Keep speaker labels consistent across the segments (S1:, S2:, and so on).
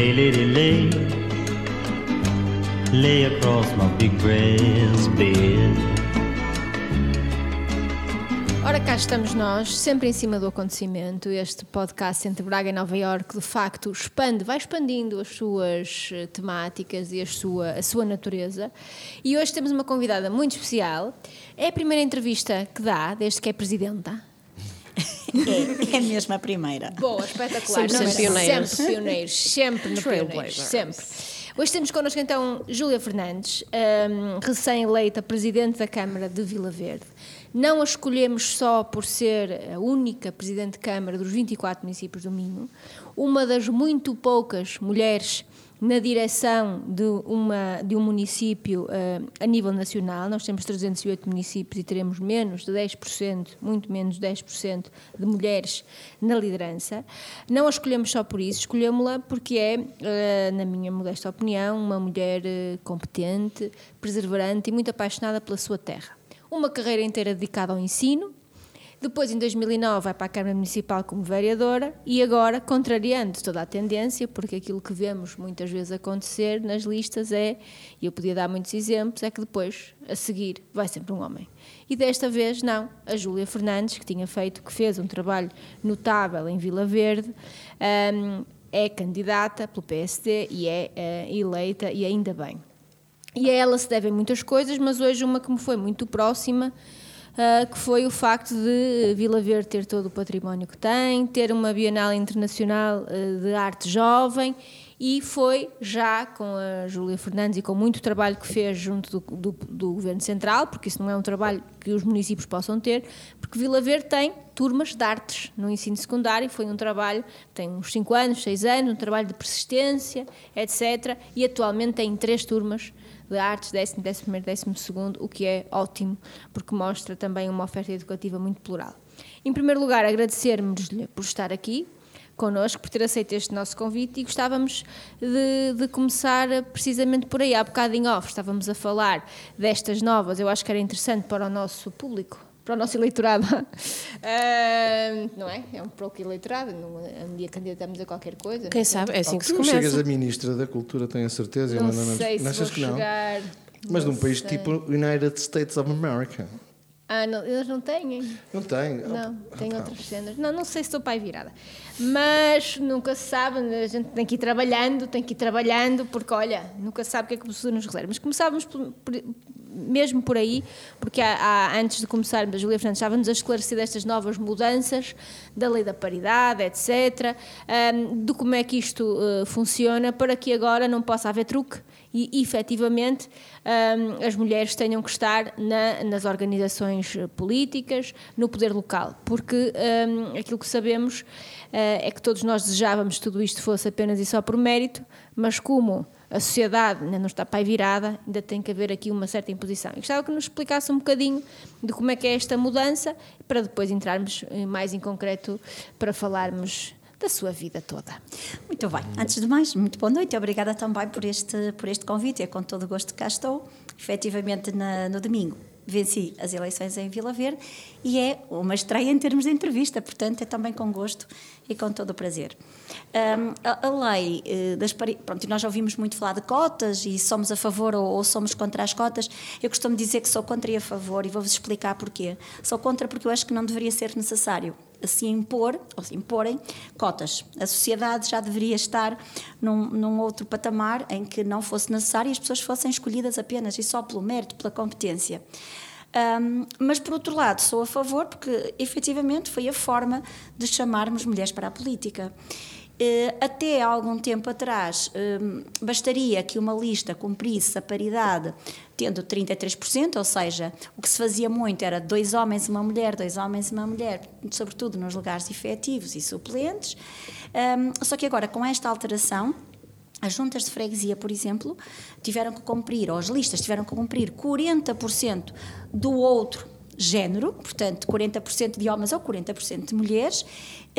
S1: Lay, lady, lay. Lay across my big breast bed. Ora, cá estamos nós, sempre em cima do acontecimento. Este podcast entre Braga e Nova Iorque, de facto, expande, vai expandindo as suas eh, temáticas e a sua, a sua natureza. E hoje temos uma convidada muito especial. É a primeira entrevista que dá, desde que é presidenta.
S2: É, é mesmo a primeira.
S1: Boa, espetacular.
S3: Sempre pioneiros.
S1: Sempre pioneiros, sempre no pioneiros, sempre. Hoje temos connosco então Júlia Fernandes, um, recém-eleita Presidente da Câmara de Vila Verde. Não a escolhemos só por ser a única Presidente de Câmara dos 24 municípios do Minho, uma das muito poucas mulheres na direção de, uma, de um município uh, a nível nacional. Nós temos 308 municípios e teremos menos de 10%, muito menos de 10% de mulheres na liderança. Não a escolhemos só por isso, escolhemos-la porque é, uh, na minha modesta opinião, uma mulher uh, competente, perseverante e muito apaixonada pela sua terra uma carreira inteira dedicada ao ensino. Depois, em 2009, vai para a Câmara Municipal como vereadora e agora, contrariando toda a tendência, porque aquilo que vemos muitas vezes acontecer nas listas é, e eu podia dar muitos exemplos, é que depois, a seguir, vai sempre um homem. E desta vez, não. A Júlia Fernandes, que tinha feito, que fez um trabalho notável em Vila Verde, um, é candidata pelo PSD e é uh, eleita, e ainda bem. E a ela se devem muitas coisas, mas hoje uma que me foi muito próxima, uh, que foi o facto de Vila Verde ter todo o património que tem, ter uma Bienal Internacional uh, de Arte Jovem e foi já com a Júlia Fernandes e com muito trabalho que fez junto do, do, do, Governo Central, porque isso não é um trabalho que os municípios possam ter, porque Vila Verde tem turmas de artes no ensino secundário, foi um trabalho, tem uns 5 anos, 6 anos, um trabalho de persistência, etc. E atualmente tem três turmas de artes, décimo, décimo primeiro, décimo segundo, o que é ótimo, porque mostra também uma oferta educativa muito plural. Em primeiro lugar, agradecermos-lhe por estar aqui connosco, por ter aceito este nosso convite e gostávamos de, de, começar precisamente por aí. Há bocado em off estávamos a falar destas novas, eu acho que era interessante para o nosso público para o nosso eleitorado. Uh, não é? É um pouco eleitorado, um dia candidatamos a qualquer coisa.
S3: Quem sabe, é assim que se
S4: começa.
S3: chegas
S4: a ministra da Cultura, tenho a certeza.
S1: Não, não sei não, se vou que não? chegar.
S4: Mas num país sei. tipo United States of America.
S1: Ah, não, eles não têm?
S4: Não têm?
S1: Não, ah, têm outras cenas. Não, não sei se estou pai virada. Mas nunca se sabe, a gente tem que ir trabalhando, tem que ir trabalhando, porque olha, nunca se sabe o que é que o futuro nos reserva. Mas começávamos por, por, mesmo por aí, porque há, há, antes de começarmos, a Julia Fernandes estava-nos a esclarecer destas novas mudanças da lei da paridade, etc., um, de como é que isto uh, funciona, para que agora não possa haver truque e, efetivamente, um, as mulheres tenham que estar na, nas organizações políticas, no poder local, porque um, aquilo que sabemos uh, é que todos nós desejávamos que tudo isto fosse apenas e só por mérito, mas como a sociedade ainda não está pai virada, ainda tem que haver aqui uma certa imposição. E gostava que nos explicasse um bocadinho de como é que é esta mudança, para depois entrarmos eh, mais em concreto para falarmos da sua vida toda.
S2: Muito bem. Antes de mais, muito boa noite obrigada também por este, por este convite. É com todo o gosto que cá estou, efetivamente na, no domingo venci as eleições em Vila Verde e é uma estreia em termos de entrevista, portanto é também com gosto e com todo o prazer. Um, a, a, lei uh, das pronto, nós já ouvimos muito falar de cotas e somos a favor ou, ou, somos contra as cotas. Eu costumo dizer que sou contra e a favor e vou-vos explicar porquê. Sou contra porque eu acho que não deveria ser necessário se impor, ou se imporem, cotas. A sociedade já deveria estar num, num, outro patamar em que não fosse necessário e as pessoas fossem escolhidas apenas e só pelo mérito, pela competência. Um, mas, por outro lado, sou a favor porque, efetivamente, foi a forma de chamarmos mulheres para a política. Uh, até algum tempo atrás, um, bastaria que uma lista cumprisse a paridade tendo 33%, ou seja, o que se fazia muito era dois homens e uma mulher, dois homens e uma mulher, sobretudo nos lugares efetivos e suplentes. Um, só que agora, com esta alteração, as juntas de freguesia, por exemplo, tiveram que cumprir, ou as listas tiveram que cumprir 40% do outro género, portanto 40% de homens ou 40% de mulheres,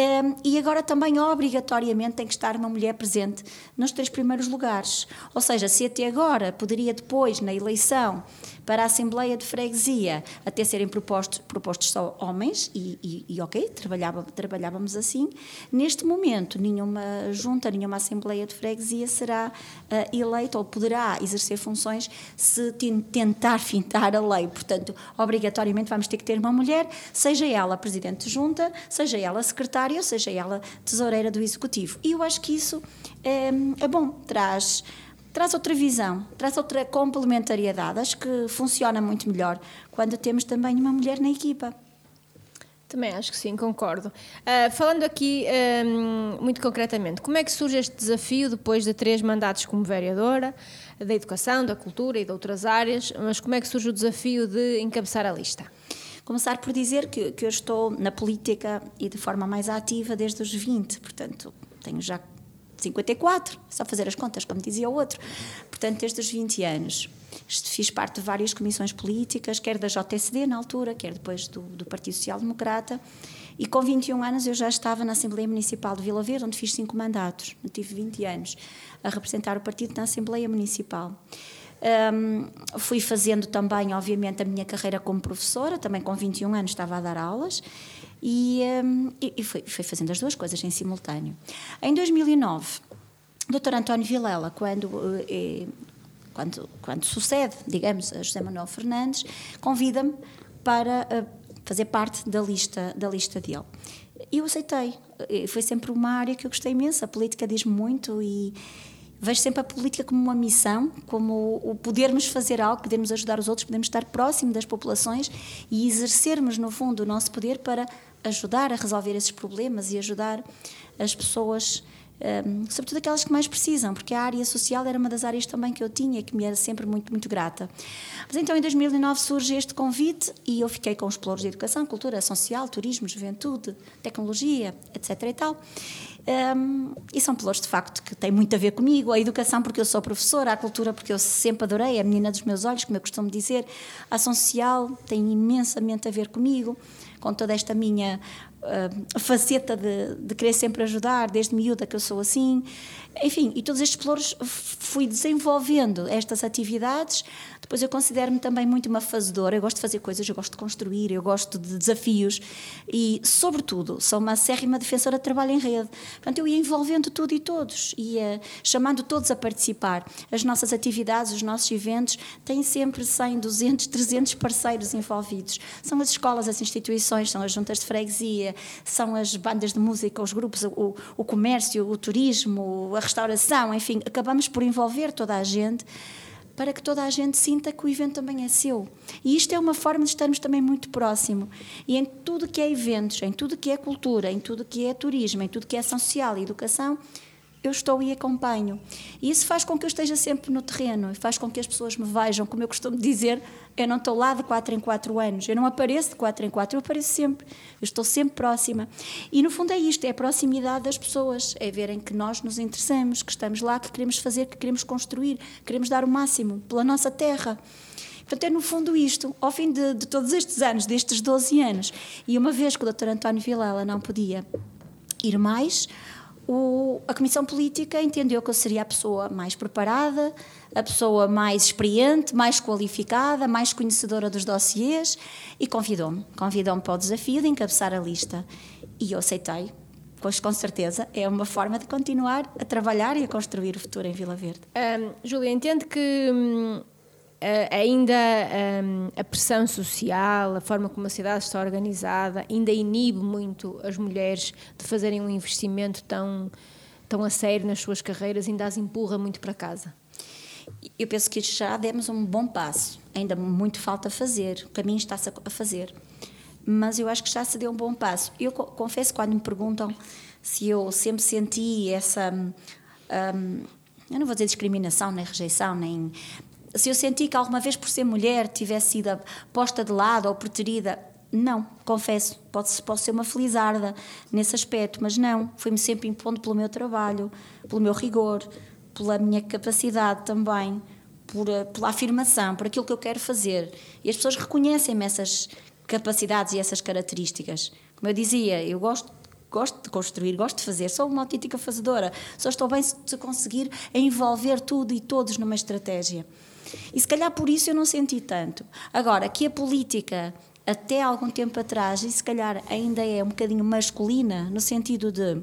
S2: um, e agora também obrigatoriamente tem que estar uma mulher presente nos três primeiros lugares. Ou seja, se até agora poderia depois, na eleição, para a Assembleia de Freguesia até serem propostos, propostos só homens, e, e, e ok, trabalhava, trabalhávamos assim. Neste momento, nenhuma junta, nenhuma Assembleia de Freguesia será uh, eleita ou poderá exercer funções se tentar fintar a lei. Portanto, obrigatoriamente vamos ter que ter uma mulher, seja ela presidente de junta, seja ela secretária, seja ela tesoureira do Executivo. E eu acho que isso é, é bom, traz traz outra visão, traz outra complementariedade. Acho que funciona muito melhor quando temos também uma mulher na equipa.
S1: Também acho que sim, concordo. Uh, falando aqui um, muito concretamente, como é que surge este desafio depois de três mandatos como vereadora, da educação, da cultura e de outras áreas, mas como é que surge o desafio de encabeçar a lista?
S2: Começar por dizer que, que eu estou na política e de forma mais ativa desde os 20, portanto, tenho já 54, só fazer as contas, como dizia o outro. Portanto, desde os 20 anos. Fiz parte de várias comissões políticas, quer da JSD na altura, quer depois do, do Partido Social Democrata. E com 21 anos eu já estava na Assembleia Municipal de Vila Verde, onde fiz cinco mandatos. Tive 20 anos a representar o partido na Assembleia Municipal. Um, fui fazendo também, obviamente, a minha carreira como professora, também com 21 anos estava a dar aulas e, um, e fui, fui, fazendo as duas coisas em simultâneo. Em 2009, o Dr. António Vilela, quando, eh, quando, quando sucede, digamos, a José Manuel Fernandes, convida-me para uh, fazer parte da lista, da lista dele. E eu aceitei. Foi sempre uma área que eu gostei imenso. A política diz muito e, vejo sempre a política como uma missão, como o podermos fazer algo, podermos ajudar os outros, podemos estar próximo das populações e exercermos, no fundo, o nosso poder para ajudar a resolver esses problemas e ajudar as pessoas, um, sobretudo aquelas que mais precisam, porque a área social era uma das áreas também que eu tinha, que me era sempre muito, muito grata. Mas então, em 2009, surge este convite e eu fiquei com os pelouros de educação, cultura social, turismo, juventude, tecnologia, etc. e tal. Um, e são pelouros de facto que têm muito a ver comigo. A educação, porque eu sou professora, a cultura, porque eu sempre adorei, a menina dos meus olhos, como eu costumo dizer. A ação social tem imensamente a ver comigo, com toda esta minha uh, faceta de, de querer sempre ajudar, desde miúda que eu sou assim. Enfim, e todos estes pelouros fui desenvolvendo estas atividades. Depois eu considero-me também muito uma fazedora, eu gosto de fazer coisas, eu gosto de construir, eu gosto de desafios e, sobretudo, sou uma acérrima defensora de trabalho em rede. Portanto, eu ia envolvendo tudo e todos, ia chamando todos a participar. As nossas atividades, os nossos eventos têm sempre 100, 200, 300 parceiros envolvidos. São as escolas, as instituições, são as juntas de freguesia, são as bandas de música, os grupos, o, o comércio, o turismo, a restauração, enfim, acabamos por envolver toda a gente para que toda a gente sinta que o evento também é seu. E isto é uma forma de estarmos também muito próximo. E em tudo que é eventos, em tudo que é cultura, em tudo que é turismo, em tudo que é ação social e educação, eu estou e acompanho. E isso faz com que eu esteja sempre no terreno, faz com que as pessoas me vejam, como eu costumo dizer, eu não estou lá de 4 em 4 anos, eu não apareço de 4 em 4, eu apareço sempre, eu estou sempre próxima. E no fundo é isto, é a proximidade das pessoas, é verem que nós nos interessamos, que estamos lá, que queremos fazer, que queremos construir, queremos dar o máximo pela nossa terra. Portanto, é no fundo isto, ao fim de, de todos estes anos, destes 12 anos, e uma vez que o Dr. António Vilela não podia ir mais, o, a Comissão Política entendeu que eu seria a pessoa mais preparada, a pessoa mais experiente, mais qualificada, mais conhecedora dos dossiês e convidou-me. Convidou-me para o desafio de encabeçar a lista. E eu aceitei, pois com certeza é uma forma de continuar a trabalhar e a construir o futuro em Vila Verde.
S1: Um, Júlia, entende que hum, ainda um, a pressão social, a forma como a cidade está organizada, ainda inibe muito as mulheres de fazerem um investimento tão, tão a sério nas suas carreiras, ainda as empurra muito para casa?
S2: Eu penso que já demos um bom passo, ainda muito falta fazer, o caminho está-se a fazer, mas eu acho que já se deu um bom passo. Eu confesso, quando me perguntam se eu sempre senti essa. Um, eu não vou dizer discriminação, nem rejeição, nem se eu senti que alguma vez por ser mulher tivesse sido posta de lado ou preterida, não, confesso, posso, posso ser uma felizarda nesse aspecto, mas não, fui-me sempre impondo pelo meu trabalho, pelo meu rigor, pela minha capacidade também, por, pela afirmação, por aquilo que eu quero fazer. E as pessoas reconhecem-me essas capacidades e essas características. Como eu dizia, eu gosto gosto de construir, gosto de fazer, sou uma autêntica fazedora, só estou bem se conseguir envolver tudo e todos numa estratégia. E se calhar por isso eu não senti tanto. Agora, que a política até algum tempo atrás, e se calhar ainda é um bocadinho masculina, no sentido de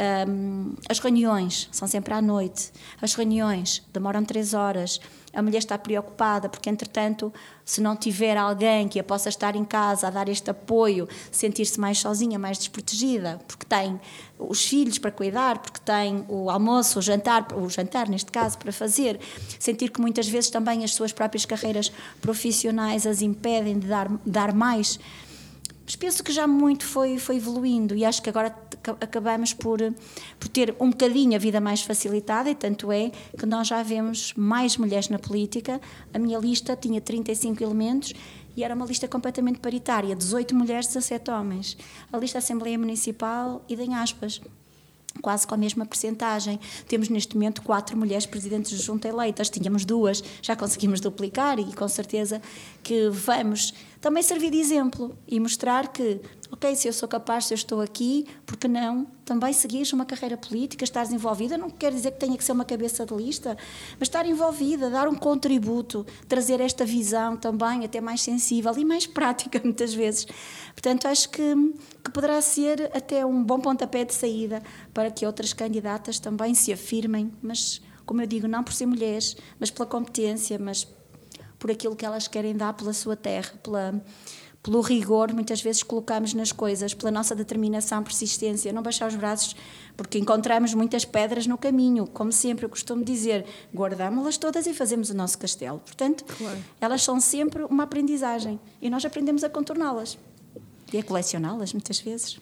S2: um, as reuniões são sempre à noite, as reuniões demoram três horas, a mulher está preocupada porque, entretanto, se não tiver alguém que a possa estar em casa a dar este apoio, sentir-se mais sozinha, mais desprotegida, porque tem os filhos para cuidar, porque tem o almoço, o jantar, o jantar neste caso, para fazer, sentir que muitas vezes também as suas próprias carreiras profissionais as impedem de dar, dar mais mas penso que já muito foi, foi evoluindo e acho que agora acabamos por, por ter um bocadinho a vida mais facilitada e tanto é que nós já vemos mais mulheres na política. A minha lista tinha 35 elementos e era uma lista completamente paritária, 18 mulheres, 17 homens. A lista da Assembleia Municipal e em aspas quase com a mesma percentagem. Temos neste momento quatro mulheres presidentes de junta eleitas, tínhamos duas, já conseguimos duplicar e com certeza que vamos também servir de exemplo e mostrar que, ok, se eu sou capaz, se eu estou aqui, porque não também seguir uma carreira política, estar envolvida, não quer dizer que tenha que ser uma cabeça de lista, mas estar envolvida, dar um contributo, trazer esta visão também até mais sensível e mais prática muitas vezes. Portanto, acho que, que poderá ser até um bom pontapé de saída para que outras candidatas também se afirmem, mas como eu digo, não por ser mulheres, mas pela competência, mas por aquilo que elas querem dar pela sua terra, pela, pelo rigor muitas vezes colocamos nas coisas, pela nossa determinação, persistência, não baixar os braços, porque encontramos muitas pedras no caminho, como sempre eu costumo dizer, guardamos-las todas e fazemos o nosso castelo. Portanto, claro. elas são sempre uma aprendizagem e nós aprendemos a contorná-las e a colecioná-las muitas vezes.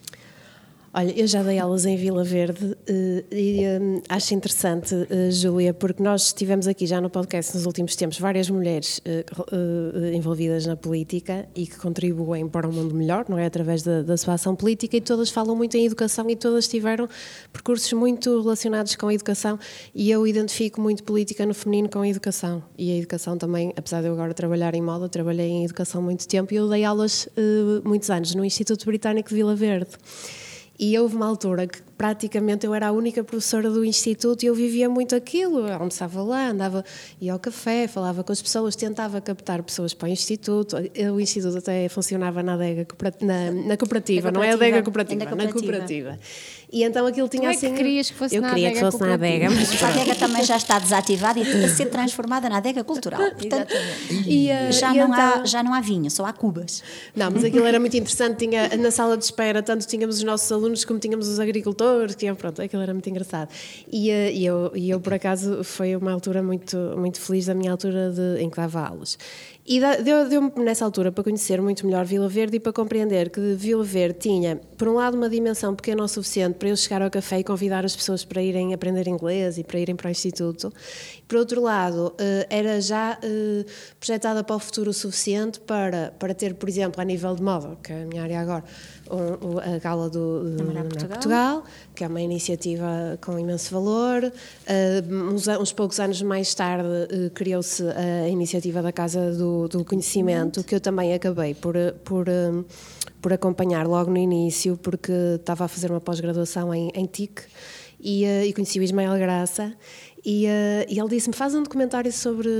S3: Olha, eu já dei aulas em Vila Verde eh, e um, acho interessante, uh, Júlia, porque nós estivemos aqui já no podcast nos últimos tempos várias mulheres uh, envolvidas na política e que contribuem para um mundo melhor, não é? Através da, da, sua ação política e todas falam muito em educação e todas tiveram percursos muito relacionados com a educação e eu identifico muito política no feminino com a educação. E a educação também, apesar de eu agora trabalhar em moda, trabalhei em educação muito tempo e eu dei aulas muitos anos no Instituto Britânico de Vila Verde. E houve uma altura que praticamente eu era a única professora do instituto e eu vivia muito aquilo. Eu almoçava lá, andava, ia ao café, falava com as pessoas, tentava captar pessoas para o instituto. O instituto até funcionava na adega, na, na cooperativa, não é a adega cooperativa, na cooperativa. Na cooperativa. E então aquilo tinha
S1: tu
S3: assim.
S1: É que querias que fosse
S3: eu
S1: na
S3: queria
S1: adega
S3: que fosse na adega,
S2: mas a adega também já está desativada e a ser transformada na adega cultural. Portanto, e, uh, já, e não então... há, já não há vinho, só há cubas.
S3: Não, mas aquilo era muito interessante. Tinha, na sala de espera, tanto tínhamos os nossos alunos como tínhamos os agricultores, que pronto, aquilo era muito engraçado. E, uh, e, eu, e eu, por acaso, foi uma altura muito, muito feliz da minha altura de, em que dava aulas. E deu-me deu nessa altura para conhecer muito melhor Vila Verde e para compreender que Vila Verde tinha, por um lado, uma dimensão pequena o suficiente para eu chegar ao café e convidar as pessoas para irem aprender inglês e para irem para o instituto. Por outro lado, eh, era já eh, projetada para o futuro o suficiente para, para ter, por exemplo, a nível de moda, que é a minha área agora, a gala do Portugal. Portugal. que é uma iniciativa com imenso valor. Uh, uns, uns, poucos anos mais tarde criou-se a iniciativa da Casa do, do Conhecimento, que eu também acabei por, por, uh, por acompanhar logo no início, porque estava a fazer uma pós-graduação em, em TIC e, e conheci o Ismael Graça e, uh, e ele disse-me: faz um documentário sobre,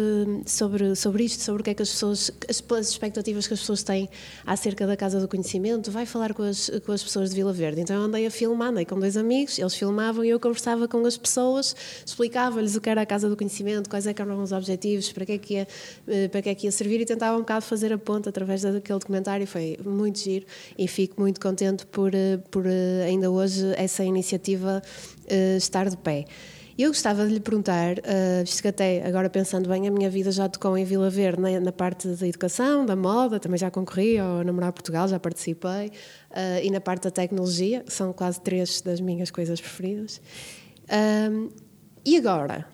S3: sobre, sobre isto, sobre o que é que as pessoas, as, as expectativas que as pessoas têm acerca da Casa do Conhecimento. Vai falar com as, com as pessoas de Vila Verde. Então eu andei a filmar, andei com dois amigos, eles filmavam e eu conversava com as pessoas, explicava-lhes o que era a Casa do Conhecimento, quais é eram os objetivos, para que, é que ia, eh, para que é que ia servir e tentava um bocado fazer a ponta através daquele documentário. Foi muito giro e fico muito contente por, eh, por ainda hoje essa iniciativa estar de pé. Eu gostava de lhe perguntar, uh, visto que até agora pensando bem, a minha vida já tocou em Vila Verde, na, na parte da educação, da moda, também já concorri ao Namorar Portugal, já participei, uh, e na parte da tecnologia, que são quase três das minhas coisas preferidas. Uh, e agora,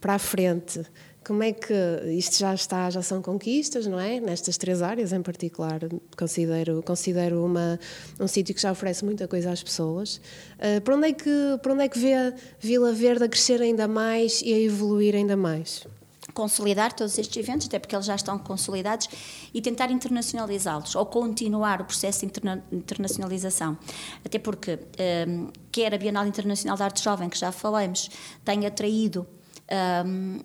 S3: para a frente, como é que isto já está, já são conquistas, não é? Nestas três áreas em particular, considero, considero uma, um sítio que já oferece muita coisa às pessoas. Uh, para, onde é que, para onde é que vê Vila Verde a crescer ainda mais e a evoluir ainda mais?
S2: consolidar todos estes eventos, até porque eles já estão consolidados, e tentar internacionalizá-los, ou continuar o processo de interna internacionalização. Até porque, um, quer a Bienal Internacional de Arte Jovem, que já falamos, tem atraído um,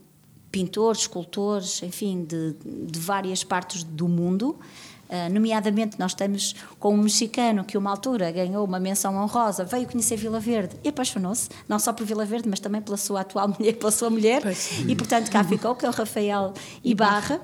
S2: pintores, escultores, enfim, de, de várias partes do mundo, Uh, nomeadamente, nós estamos com um mexicano que, uma altura, ganhou uma menção honrosa, veio conhecer Vila Verde e apaixonou-se, não só por Vila Verde, mas também pela sua atual mulher, pela sua mulher, pois. e portanto cá ficou, que é o Rafael Ibarra.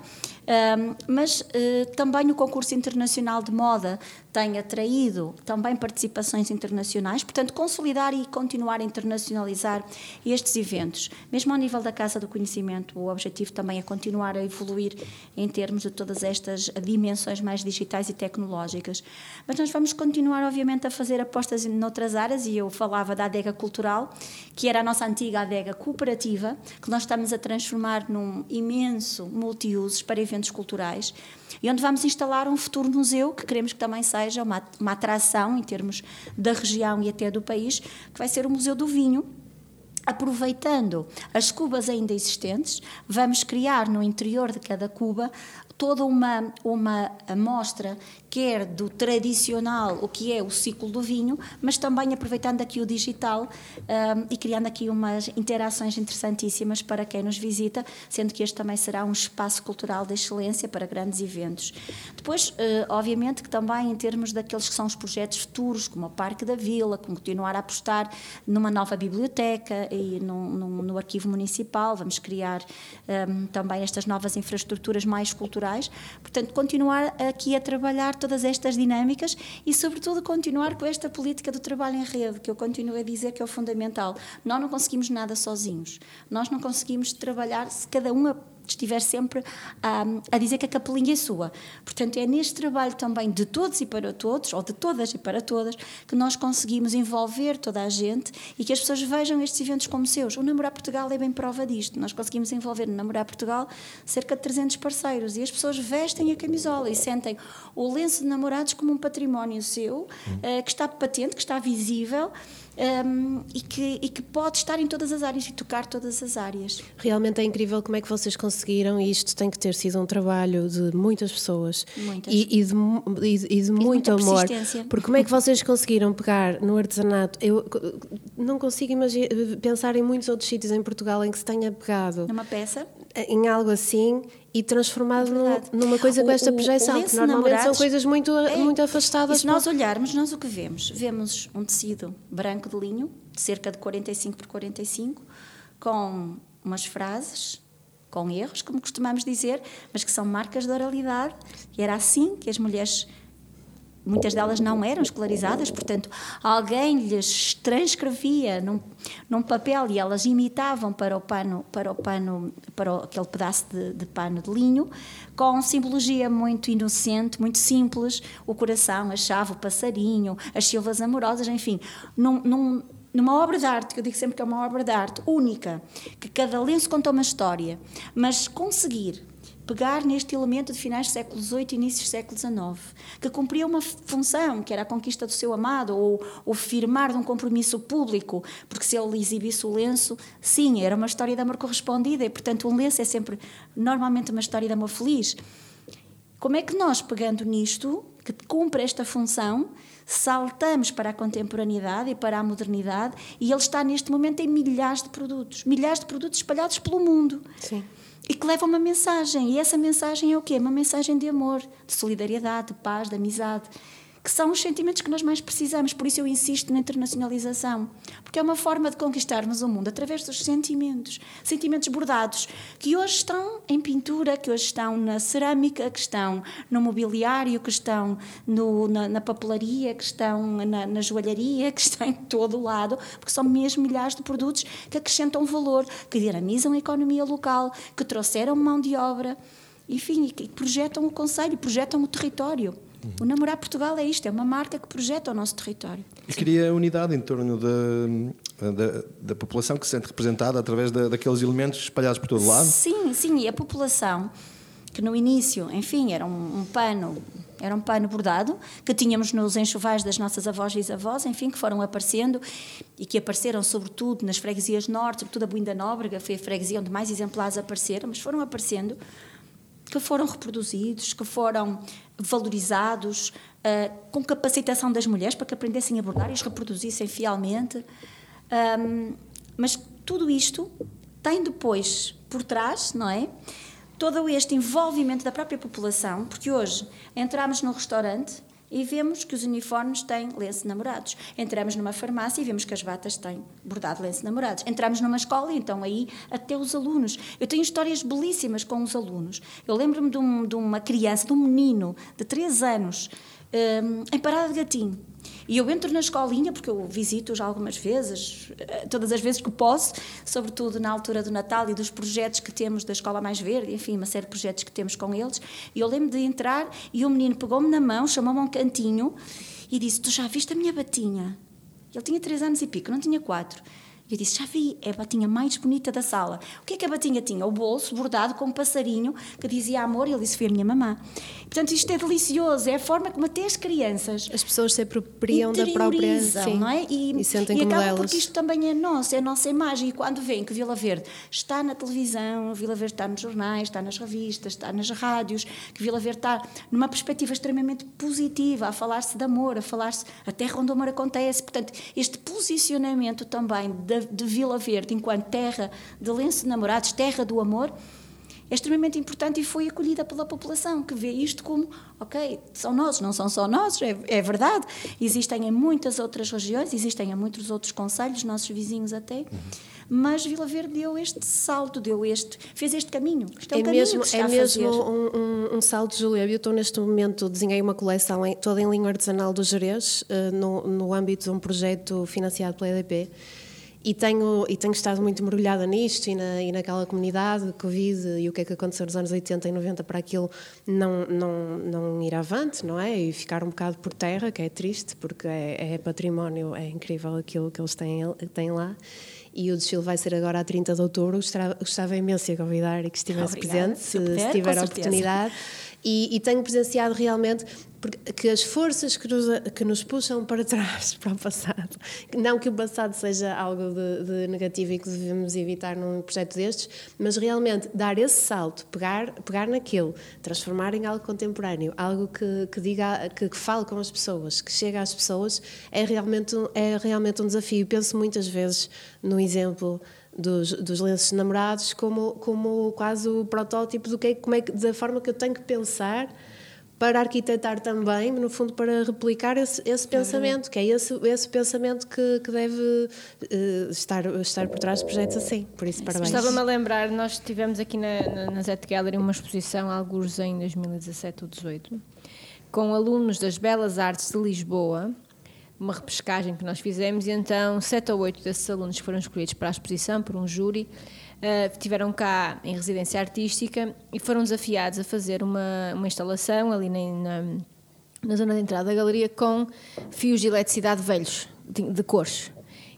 S2: Um, mas uh, também o concurso internacional de moda tem atraído também participações internacionais, portanto, consolidar e continuar a internacionalizar estes eventos. Mesmo ao nível da Casa do Conhecimento, o objetivo também é continuar a evoluir em termos de todas estas dimensões mais digitais e tecnológicas. Mas nós vamos continuar, obviamente, a fazer apostas noutras áreas, e eu falava da adega cultural, que era a nossa antiga adega cooperativa, que nós estamos a transformar num imenso multiusos para eventos culturais e onde vamos instalar um futuro museu que queremos que também seja uma, uma atração em termos da região e até do país, que vai ser o Museu do Vinho, aproveitando as cubas ainda existentes, vamos criar no interior de cada cuba toda uma, uma amostra, quer do tradicional, o que é o ciclo do vinho, mas também aproveitando aqui o digital um, e criando aqui umas interações interessantíssimas para quem nos visita, sendo que este também será um espaço cultural de excelência para grandes eventos. Depois, uh, obviamente, que também em termos daqueles que são os projetos futuros, como o Parque da Vila, como continuar a apostar numa nova biblioteca e no, arquivo municipal, vamos criar um, também estas novas infraestruturas mais culturais Portanto, continuar aqui a trabalhar todas estas dinâmicas e, sobretudo, continuar com esta política do trabalho em rede, que eu continuo a dizer que é o fundamental. Nós não conseguimos nada sozinhos. Nós não conseguimos trabalhar se cada um estiver sempre a, a, dizer que a capelinha é sua. Portanto, é neste trabalho também de todos e para todos, ou de todas e para todas, que nós conseguimos envolver toda a gente e que as pessoas vejam estes eventos como seus. O Namorar Portugal é bem prova disto. Nós conseguimos envolver no Namorar Portugal cerca de 300 parceiros e as pessoas vestem a camisola e sentem o lenço de namorados como um património seu, uh, que está patente, que está visível um, e, que, e que pode estar em todas as áreas e tocar todas as áreas.
S3: Realmente é incrível como é que vocês conseguiram e isto tem que ter sido um trabalho de muitas pessoas
S2: muitas.
S3: E, e, de, e, de, e de muito amor. Porque como é que vocês conseguiram pegar no artesanato? Eu não consigo imaginar, pensar em muitos outros sítios em Portugal em que se tenha pegado
S2: numa peça
S3: em algo assim e transformado é numa coisa com esta projeção, que normalmente são coisas muito, é, muito afastadas.
S2: E se nós olharmos, nós o que vemos? Vemos um tecido branco de linho, de cerca de 45 por 45, com umas frases, com erros, como costumamos dizer, mas que são marcas de oralidade, e era assim que as mulheres muitas delas não eram escolarizadas, portanto, alguém lhes transcrevia num, num papel e elas imitavam para o pano, para o pano, para o, aquele pedaço de, de, pano de linho, com simbologia muito inocente, muito simples, o coração, a chave, o passarinho, as silvas amorosas, enfim, num, num, numa obra de arte, que eu digo sempre que é uma obra de arte única, que cada lenço conta uma história, mas conseguir pegar neste elemento de finais do século XVIII e inícios do século XIX, que cumpria uma função, que era a conquista do seu amado, ou o firmar de um compromisso público, porque se ele exibisse o lenço, sim, era uma história de amor correspondida, e portanto um lenço é sempre, normalmente, uma história de amor feliz. Como é que nós, pegando nisto, que cumpre esta função, saltamos para a contemporaneidade e para a modernidade, e ele está neste momento em milhares de produtos, milhares de produtos espalhados pelo mundo.
S3: Sim
S2: e que leva uma mensagem. E essa mensagem é o quê? Uma mensagem de amor, de solidariedade, de paz, de amizade que são os sentimentos que nós mais precisamos. Por isso eu insisto na internacionalização, porque é uma forma de conquistarmos o mundo através dos sentimentos, sentimentos bordados, que hoje estão em pintura, que hoje estão na cerâmica, que estão no mobiliário, que estão no, na, na, papelaria, que estão na, na joalharia, que estão em todo o lado, porque são mesmo milhares de produtos que acrescentam valor, que dinamizam a economia local, que trouxeram mão de obra, enfim, que projetam o conselho, projetam o território. O Namorar Portugal é isto, é uma marca que projeta o nosso território.
S4: E cria unidade em torno da, da, da população que se sente representada através da, daqueles elementos espalhados por todo lado?
S2: Sim, sim, e a população, que no início, enfim, era um, um pano Era um pano bordado que tínhamos nos enxovais das nossas avós e bisavós, enfim, que foram aparecendo e que apareceram sobretudo nas freguesias norte, sobretudo a Buinda Nóbrega, foi a freguesia onde mais exemplares apareceram, mas foram aparecendo, que foram reproduzidos, que foram valorizados, uh, com capacitação das mulheres para que aprendessem a bordar e os reproduzissem fielmente. Um, mas tudo isto tem depois por trás, não é? todo este envolvimento da própria população, porque hoje entramos num restaurante e vemos que os uniformes têm lenço namorados. Entramos numa farmácia e vemos que as batas têm bordado lenço namorados. Entramos numa escola e então aí até os alunos. Eu tenho histórias belíssimas com os alunos. Eu lembro-me de, um, de, uma criança, de um menino de 3 anos, um, em Parada de Gatinho e eu entro na escolinha, porque eu visito já algumas vezes, eh, todas as vezes que posso, sobretudo na altura do Natal e dos projetos que temos da Escola Mais Verde, enfim, uma série de projetos que temos com eles. E eu lembro de entrar e o menino pegou-me na mão, chamou-me a um cantinho e disse: Tu já viste a minha batinha? Ele tinha três anos e pico, não tinha quatro. Eu disse, já vi, é a batinha mais bonita da sala. O que é que a batinha tinha? O bolso bordado com um passarinho que dizia amor, e ele disse, foi a minha mamã. Portanto, isto é delicioso, é a forma como até as crianças...
S3: As pessoas se apropriam da própria...
S2: Sim, não é?
S3: E, e sentem
S2: e
S3: como
S2: acaba
S3: delas.
S2: porque isto também é nosso, é a nossa imagem. E quando vem que Vila Verde está na televisão, Vila Verde está nos jornais, está nas revistas, está nas rádios, que Vila Verde está numa perspectiva extremamente positiva, a falar-se de amor, a falar-se a terra onde o amor acontece. Portanto, este posicionamento também de de Vila Verde enquanto terra de lenço de namorados, terra do amor, é extremamente importante e foi acolhida pela população, que vê isto como, ok, são nós, não são só nós, é, é verdade. Existem em muitas outras regiões, existem em muitos outros conselhos, nossos vizinhos até. Uhum. Mas Vila Verde deu este salto, deu este, fez este caminho. Este é, é
S3: mesmo,
S2: é
S3: mesmo um, um, um, salto, Júlia. Eu estou neste momento, desenhei uma coleção em, toda em língua artesanal do Jerez, uh, no, no âmbito de um projeto financiado pela EDP e tenho, e tenho estado muito mergulhada nisto e, na, e naquela comunidade, Covid e o que é que aconteceu nos anos 80 e 90 para aquilo não, não, não ir avante, não é? E ficar um bocado por terra, que é triste, porque é, é património, é incrível aquilo que eles têm, têm lá. E o desfile vai ser agora a 30 de outubro. Gostava, gostava imenso de convidar e que estivesse Obrigada. presente, se, se, tiver a oportunidade. E, e, tenho presenciado realmente que as forças que nos, que nos puxam para trás, para o passado, não que o passado seja algo de, de, negativo e que devemos evitar num projeto destes, mas realmente dar esse salto, pegar, pegar naquilo, transformar em algo contemporâneo, algo que, que diga, que, que fale com as pessoas, que chegue às pessoas, é realmente, é realmente um desafio. Penso muitas vezes no exemplo dos, dos lenços namorados como, como quase o protótipo do que, como é que, da forma que eu tenho que pensar para arquitetar também, no fundo, para replicar esse, esse pensamento, que é esse, esse pensamento que, que deve uh, estar, estar por trás de projetos assim. Por isso, parabéns.
S1: Estava-me a lembrar, nós tivemos aqui na, na, na Zet Gallery uma exposição, alguns em 2017 ou 2018, com alunos das Belas Artes de Lisboa, uma repescagem que nós fizemos, e então sete ou oito desses alunos que foram escolhidos para a exposição por um júri uh, tiveram cá em residência artística e foram desafiados a fazer uma, uma instalação ali na, na, na zona de entrada da galeria com fios de eletricidade velhos, de, de cores.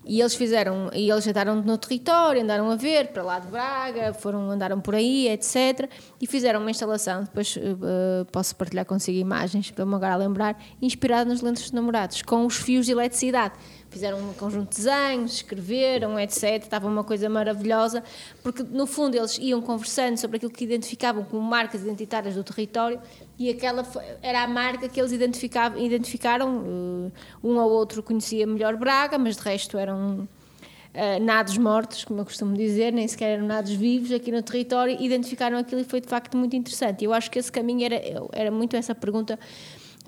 S1: E eles fizeram, e eles entraram no território, andaram a ver para lá de Braga, foram andaram por aí, etc. E fizeram uma instalação, depois uh, posso partilhar consigo imagens para me agora lembrar, inspirada nos lentes dos namorados, com os fios de eletricidade fizeram um conjunto de desenhos, escreveram, etc. Estava uma coisa maravilhosa, porque no fundo eles iam conversando sobre aquilo que identificavam como marcas identitárias do território e aquela era a marca que eles identificavam, identificaram. Eh, um ou outro conhecia melhor Braga, mas de resto eram Uh, nados mortos, como eu costumo dizer, nem sequer eram nados vivos aqui no território, identificaram aquilo e foi de facto muito interessante. Eu acho que esse caminho era, era muito essa pergunta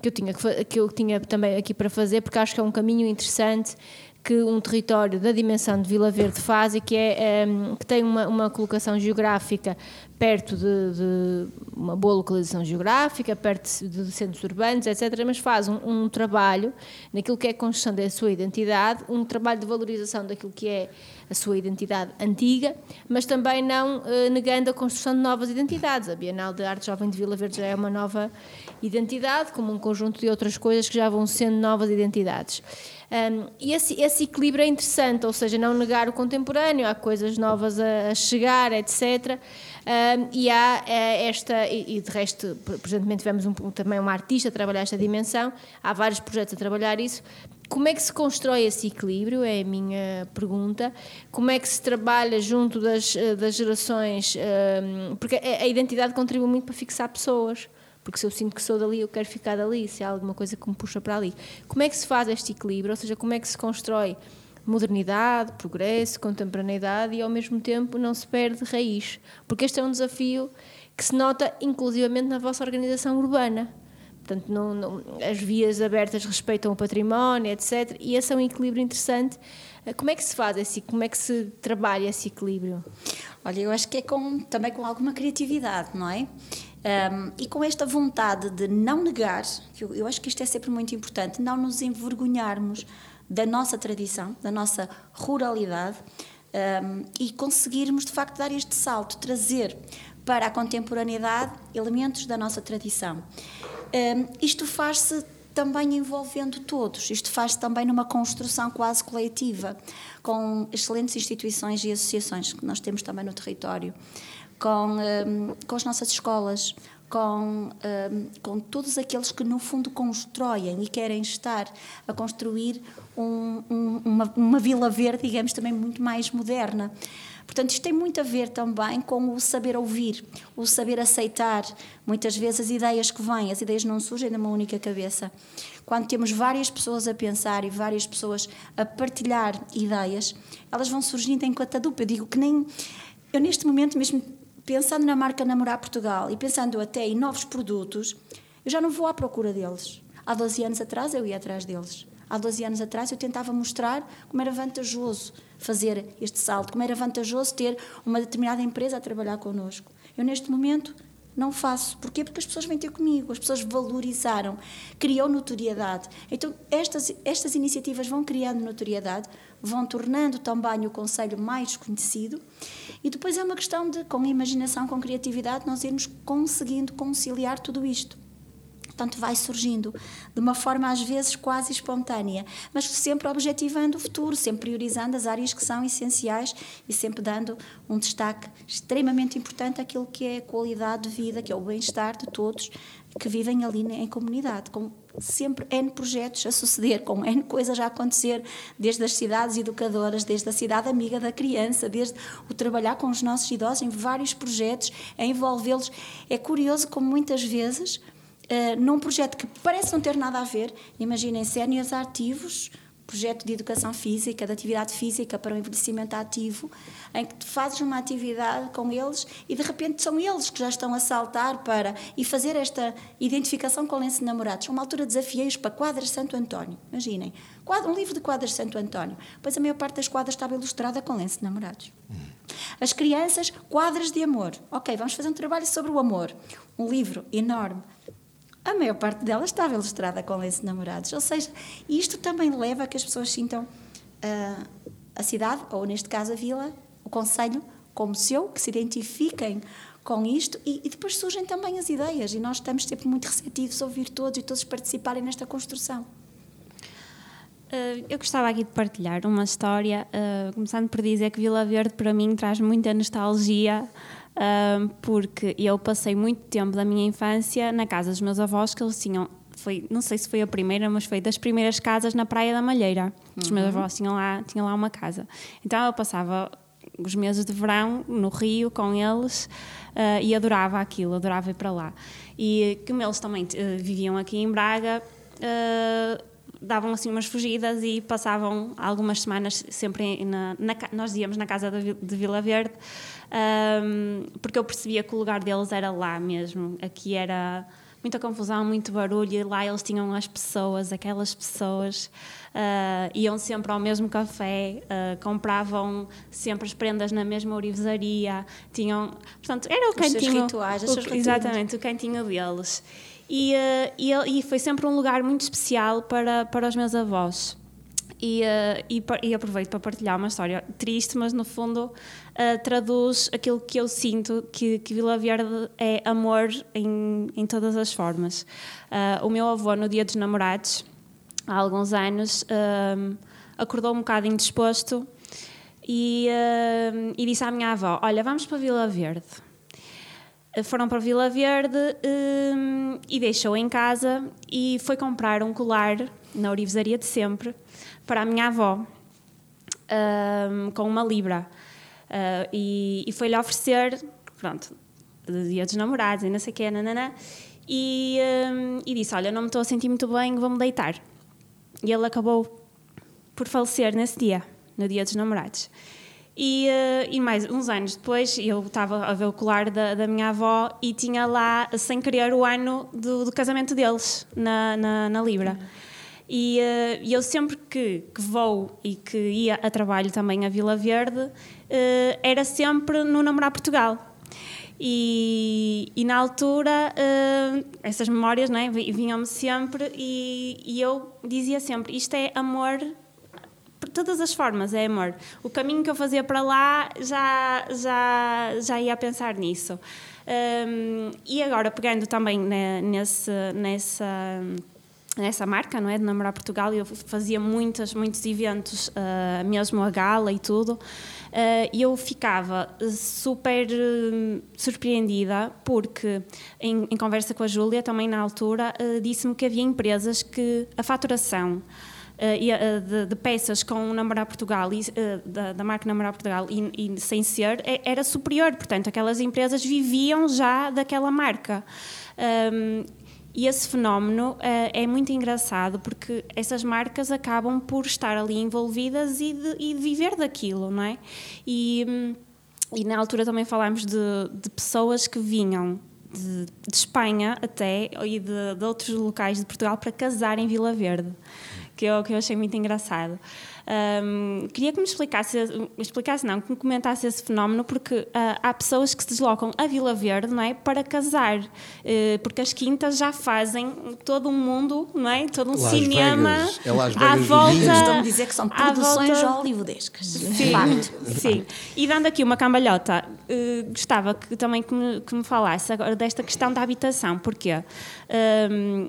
S1: que eu tinha, que eu tinha também aqui para fazer, porque acho que é um caminho interessante que um território da dimensão de Vila Verde faz e que, é, um, que tem uma, uma, colocação geográfica perto de, de, uma boa localização geográfica, perto de centros urbanos, etc., mas faz um, um, trabalho naquilo que é a construção da sua identidade, um trabalho de valorização daquilo que é a sua identidade antiga, mas também não uh, negando a construção de novas identidades. A Bienal de Arte Jovem de Vila Verde já é uma nova identidade, como um conjunto de outras coisas que já vão sendo novas identidades. Um, e esse, esse, equilíbrio é interessante, ou seja, não negar o contemporâneo, há coisas novas a, a chegar, etc. Um, e há uh, esta, e, e, de resto, presentemente tivemos um, também uma artista a trabalhar esta dimensão, há vários projetos a trabalhar isso. Como é que se constrói esse equilíbrio? É a minha pergunta. Como é que se trabalha junto das, eh, das gerações? Porque a identidade contribui muito para fixar pessoas porque se eu sinto que sou dali, eu quero ficar dali, se há alguma coisa que me puxa para ali. Como é que se faz este equilíbrio? Ou seja, como é que se constrói modernidade, progresso, contemporaneidade e ao mesmo tempo não se perde raiz? Porque este é um desafio que se nota inclusivamente na vossa organização urbana. Portanto, não, não, as vias abertas respeitam o património, etc. E esse é um equilíbrio interessante. Como é que se faz esse, como é que se trabalha esse equilíbrio?
S2: Olha, eu acho que é com, também com alguma criatividade, não é? Um, e com esta vontade de não negar, eu, eu, acho que isto é sempre muito importante, não nos envergonharmos da nossa tradição, da nossa ruralidade um, e conseguirmos de facto dar este salto, trazer para a contemporaneidade elementos da nossa tradição. Um, isto faz-se também envolvendo todos, isto faz-se também numa construção quase coletiva, com excelentes instituições e associações que nós temos também no território com, um, com as nossas escolas, com, um, com todos aqueles que, no fundo, constroem e querem estar a construir um, um, uma, uma Vila Verde, digamos, também muito mais moderna. Portanto, isto tem muito a ver também com o saber ouvir, o saber aceitar. Muitas vezes as ideias que vêm, as ideias não surgem numa única cabeça. Quando temos várias pessoas a pensar e várias pessoas a partilhar ideias, elas vão surgindo em catadupa. Eu digo que nem. Eu, neste momento, mesmo pensando na marca Namorar Portugal e pensando até em novos produtos, eu já não vou à procura deles. Há 12 anos atrás eu ia atrás deles. Há 12 anos atrás eu tentava mostrar como era vantajoso fazer este salto, como era vantajoso ter uma determinada empresa a trabalhar connosco. Eu, neste momento, não faço. Porquê? Porque as pessoas vêm ter comigo, as pessoas valorizaram, criou notoriedade. Então, estas, estas iniciativas vão criando notoriedade, vão tornando também o Conselho mais conhecido e depois é uma questão de, com imaginação, com criatividade, nós irmos conseguindo conciliar tudo isto. Portanto, vai surgindo de uma forma às vezes quase espontânea, mas sempre objetivando o futuro, sempre priorizando as áreas que são essenciais e sempre dando um destaque extremamente importante àquilo que é a qualidade de vida, que é o bem-estar de todos que vivem ali em comunidade, com sempre N projetos a suceder, com N coisas a acontecer, desde as cidades educadoras, desde a cidade amiga da criança, desde o trabalhar com os nossos idosos em vários projetos, a envolvê-los. É curioso como muitas vezes uh, num projeto que parece não ter nada a ver, imaginem séniores ativos, projeto de educação física, de atividade física para o envelhecimento ativo, em que fazes uma atividade com eles e de repente são eles que já estão a saltar para e fazer esta identificação com lenço de namorados. Uma altura desafiei-os para quadras Santo António. Imaginem, um livro de quadras Santo António. Pois a maior parte das quadras estava ilustrada com lenço de namorados. As crianças, quadras de amor. Ok, vamos fazer um trabalho sobre o amor. Um livro enorme a maior parte dela estava ilustrada com lenço de namorados. Ou seja, isto também leva a que as pessoas sintam uh, a cidade, ou neste caso a vila, o conselho, como seu, que se identifiquem com isto e, e, depois surgem também as ideias e nós estamos sempre muito receptivos a ouvir todos e todos participarem nesta construção.
S5: Uh, eu gostava aqui de partilhar uma história, uh, começando por dizer que Vila Verde para mim traz muita nostalgia porque eu passei muito tempo da minha infância na casa dos meus avós, que eles tinham, foi, não sei se foi a primeira, mas foi das primeiras casas na Praia da Malheira. Os meus uhum. avós tinham lá, tinham lá uma casa. Então eu passava os meses de verão no Rio com eles uh, e adorava aquilo, adorava ir para lá. E como eles também uh, viviam aqui em Braga, uh, davam assim umas fugidas e passavam algumas semanas sempre na, na nós íamos na casa de, de Vila Verde um, porque eu percebia que o lugar deles era lá mesmo aqui era muita confusão, muito barulho e lá eles tinham as pessoas, aquelas pessoas uh, iam sempre ao mesmo café, uh, compravam sempre as prendas na mesma orivesaria, tinham, portanto, era o
S2: Os
S5: cantinho,
S2: rituais,
S5: o, exatamente, o cantinho deles. E, uh, e, e, foi sempre um lugar muito especial para, para os meus avós. E, e, e, aproveito para partilhar uma história triste, mas no fundo uh, traduz aquilo que eu sinto que, que Vila Verde é amor em, em todas as formas. o meu avô, no dia dos namorados, há alguns anos, acordou um bocado indisposto e, e disse à minha avó: Olha, vamos para Vila Verde. foram para Vila Verde um, e deixou em casa e foi comprar um colar na orivesaria de sempre para a minha avó, um, com uma libra. Uh, e, e foi-lhe oferecer, pronto, dia dos namorados e não sei o quê, nanana, e, um, e disse, olha, não me estou a sentir muito bem, vou-me deitar. E ele acabou por falecer nesse dia, no dia dos namorados. E, uh, e, mais uns anos depois, eu estava a ver o colar da, da, minha avó e tinha lá, sem querer, o ano do, do casamento deles na, na, na Libra. E uh, eu sempre que, que, vou e que ia a trabalho também a Vila Verde, era sempre no Namorar Portugal. E, e, na altura uh, essas memórias né, vinham-me sempre e, e, eu dizia sempre isto é amor por todas as formas é amor o caminho que eu fazia para lá já já já ia pensar nisso um, e agora pegando também né, nesse nessa nessa marca, não é? De Namorar Portugal, eu fazia muitas, muitos eventos, uh, mesmo a gala e tudo, e eu ficava super uh, surpreendida porque, em, em, conversa com a Júlia, também na altura, disse-me que havia empresas que a faturação de, de, peças com o Namorar Portugal e, da, da, marca Namorar Portugal e, e sem ser era superior, portanto aquelas empresas viviam já daquela marca. Um, e esse fenómeno uh, é muito engraçado porque essas marcas acabam por estar ali envolvidas e de, e viver daquilo, não é? E, e na altura também falámos de, de pessoas que vinham de, de, Espanha até e de, de, outros locais de Portugal para casar em Vila Verde, que eu, que eu achei muito engraçado. Um, queria que me explicasse, explicasse não, que me comentasse esse fenómeno, porque uh, há pessoas que se deslocam a Vila Verde, não é, para casar, uh, porque as quintas já fazem todo um mundo, não é, todo um
S4: Las
S5: cinema
S4: Vegas. É Las
S5: à
S4: Vegas
S5: volta.
S2: Estão a dizer que são produções
S5: volta...
S2: hollywoodescas.
S5: Sim, sim. E dando aqui uma cambalhota, uh, gostava que também que me, que me, falasse agora desta questão da habitação, porque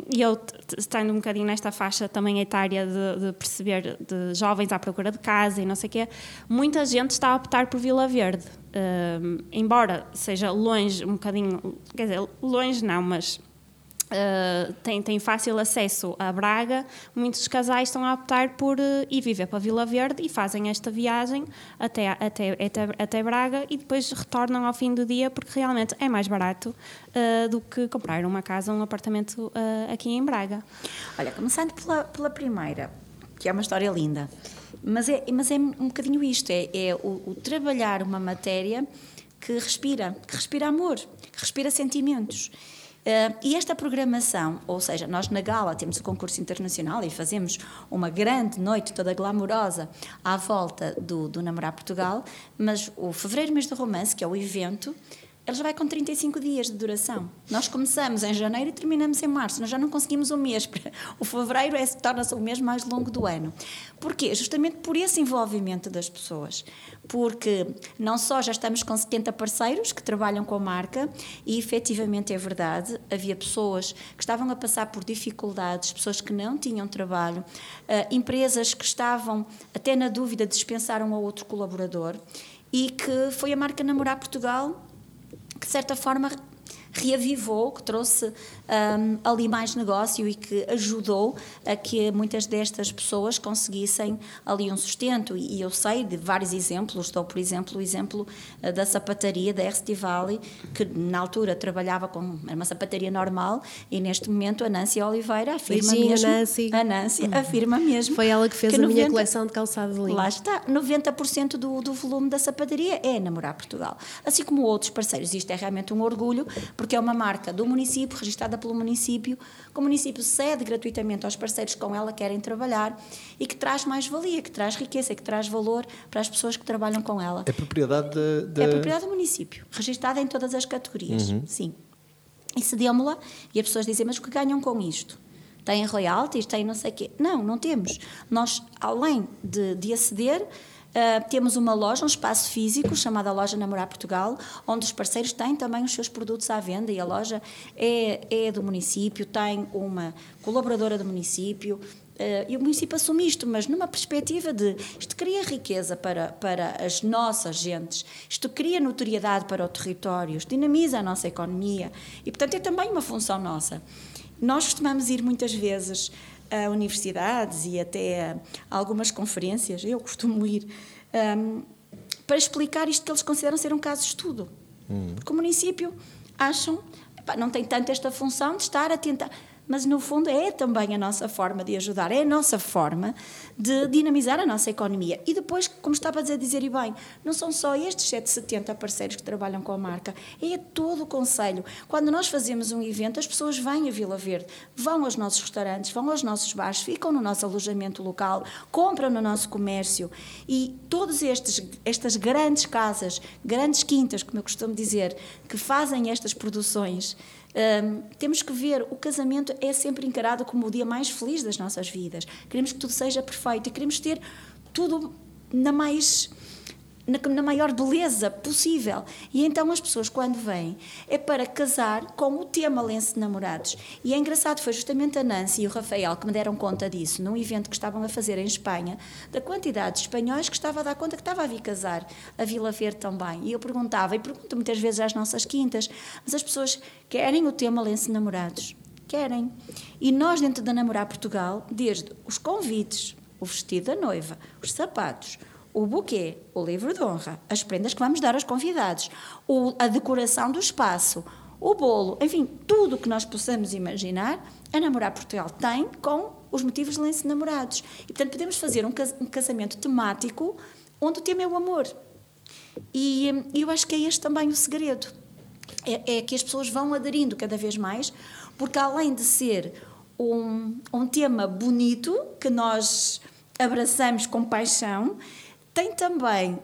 S5: e eu estando um bocadinho nesta faixa também etária de, de perceber de jovens à procura de casa e não sei o quê, muita gente está a optar por Vila Verde. Uh, embora seja longe, um bocadinho, quer dizer, longe não, mas Uh, tem, tem fácil acesso a Braga, muitos casais estão a optar por uh, ir viver para Vila Verde e fazem esta viagem até, até, até, até Braga e depois retornam ao fim do dia porque realmente é mais barato uh, do que comprar uma casa, um apartamento aqui em Braga.
S2: Olha, começando pela, pela primeira, que é uma história linda. Mas é, mas é um bocadinho isto: é, é o, o trabalhar uma matéria que respira, que respira amor, que respira sentimentos. Uh, e esta programação, ou seja, nós na Gala temos o concurso internacional e fazemos uma grande noite toda glamourosa à volta do, do Namorar Portugal, mas o Fevereiro Mês do Romance, que é o evento, ele já vai com 35 dias de duração. Nós começamos em janeiro e terminamos em março. Nós já não conseguimos um mês. O fevereiro é, torna-se o mês mais longo do ano. Porquê? Justamente por esse envolvimento das pessoas. Porque não só já estamos com 70 parceiros que trabalham com a marca, e efetivamente é verdade, havia pessoas que estavam a passar por dificuldades, pessoas que não tinham trabalho, uh, empresas que estavam até na dúvida de dispensar um ou outro colaborador, e que foi a marca Namorar Portugal que de certa forma reavivou, que trouxe um, ali mais negócio e que ajudou a que muitas destas pessoas conseguissem ali um sustento. E, eu sei de vários exemplos, estou, por exemplo, o exemplo uh, da sapataria da RCT Valley, que na altura trabalhava com uma sapataria normal e neste momento a Nancy Oliveira afirma
S3: Beijinho,
S2: mesmo.
S3: Nancy.
S2: A Nancy uhum. afirma mesmo.
S3: Foi ela que fez que a 90, minha coleção de calçados lindos.
S2: Lá está, 90% do, do volume da sapataria é namorar Portugal. Assim como outros parceiros. Isto é realmente um orgulho, porque é uma marca do município, registrada pelo município, que o município cede gratuitamente aos parceiros que com ela querem trabalhar e que traz mais valia, que traz riqueza, que traz valor para as pessoas que trabalham com ela.
S4: É propriedade de, de...
S2: É propriedade do município, registrada em todas as categorias, uhum. sim. E cedemos-la e as pessoas dizem, mas o que ganham com isto? Têm royalties, têm não sei o quê. Não, não temos. Nós, além de, de aceder, Uh, temos uma loja, um espaço físico chamada Loja Namorar Portugal, onde os parceiros têm também os seus produtos à venda e a loja é, é do município, tem uma colaboradora do município. e o município assume isto, mas numa perspectiva de isto cria riqueza para, para as nossas gentes, isto cria notoriedade para o território, isto dinamiza a nossa economia e, portanto, é também uma função nossa. Nós costumamos ir muitas vezes a universidades e até a algumas conferências, eu costumo ir, um, para explicar isto que eles consideram ser um caso de estudo. Hum. Porque o município acham, epá, não tem tanto esta função de estar a tentar mas no fundo é também a nossa forma de ajudar, é a nossa forma de dinamizar a nossa economia. E depois, como estava a dizer e bem, não são só estes 770 parceiros que trabalham com a marca, é todo o Conselho. Quando nós fazemos um evento, as pessoas vêm a Vila Verde, vão aos nossos restaurantes, vão aos nossos bares, ficam no nosso alojamento local, compram no nosso comércio e todas estas grandes casas, grandes quintas, como eu costumo dizer, que fazem estas produções, um, temos que ver, o casamento é sempre encarado como o dia mais feliz das nossas vidas. Queremos que tudo seja perfeito e queremos ter tudo na mais na, na, maior beleza possível. E então as pessoas, quando vêm, é para casar com o tema Lenço de Namorados. E é engraçado, foi justamente a Nancy e o Rafael que me deram conta disso, num evento que estavam a fazer em Espanha, da quantidade de espanhóis que estava a dar conta que estava a vir casar a Vila Verde também. E eu perguntava, e pergunto muitas vezes às nossas quintas, mas as pessoas querem o tema Lenço de Namorados? Querem. E nós, dentro da Namorar Portugal, desde os convites, o vestido da noiva, os sapatos, o buquê, o livro de honra, as prendas que vamos dar aos convidados, o, a decoração do espaço, o bolo, enfim, tudo o que nós possamos imaginar, a Namorar Portugal tem com os motivos de lenço namorados. E, portanto, podemos fazer um casamento temático onde o tema é o amor. E eu acho que é este também o segredo. É, é que as pessoas vão aderindo cada vez mais, porque além de ser um, um tema bonito, que nós abraçamos com paixão, tem também uh,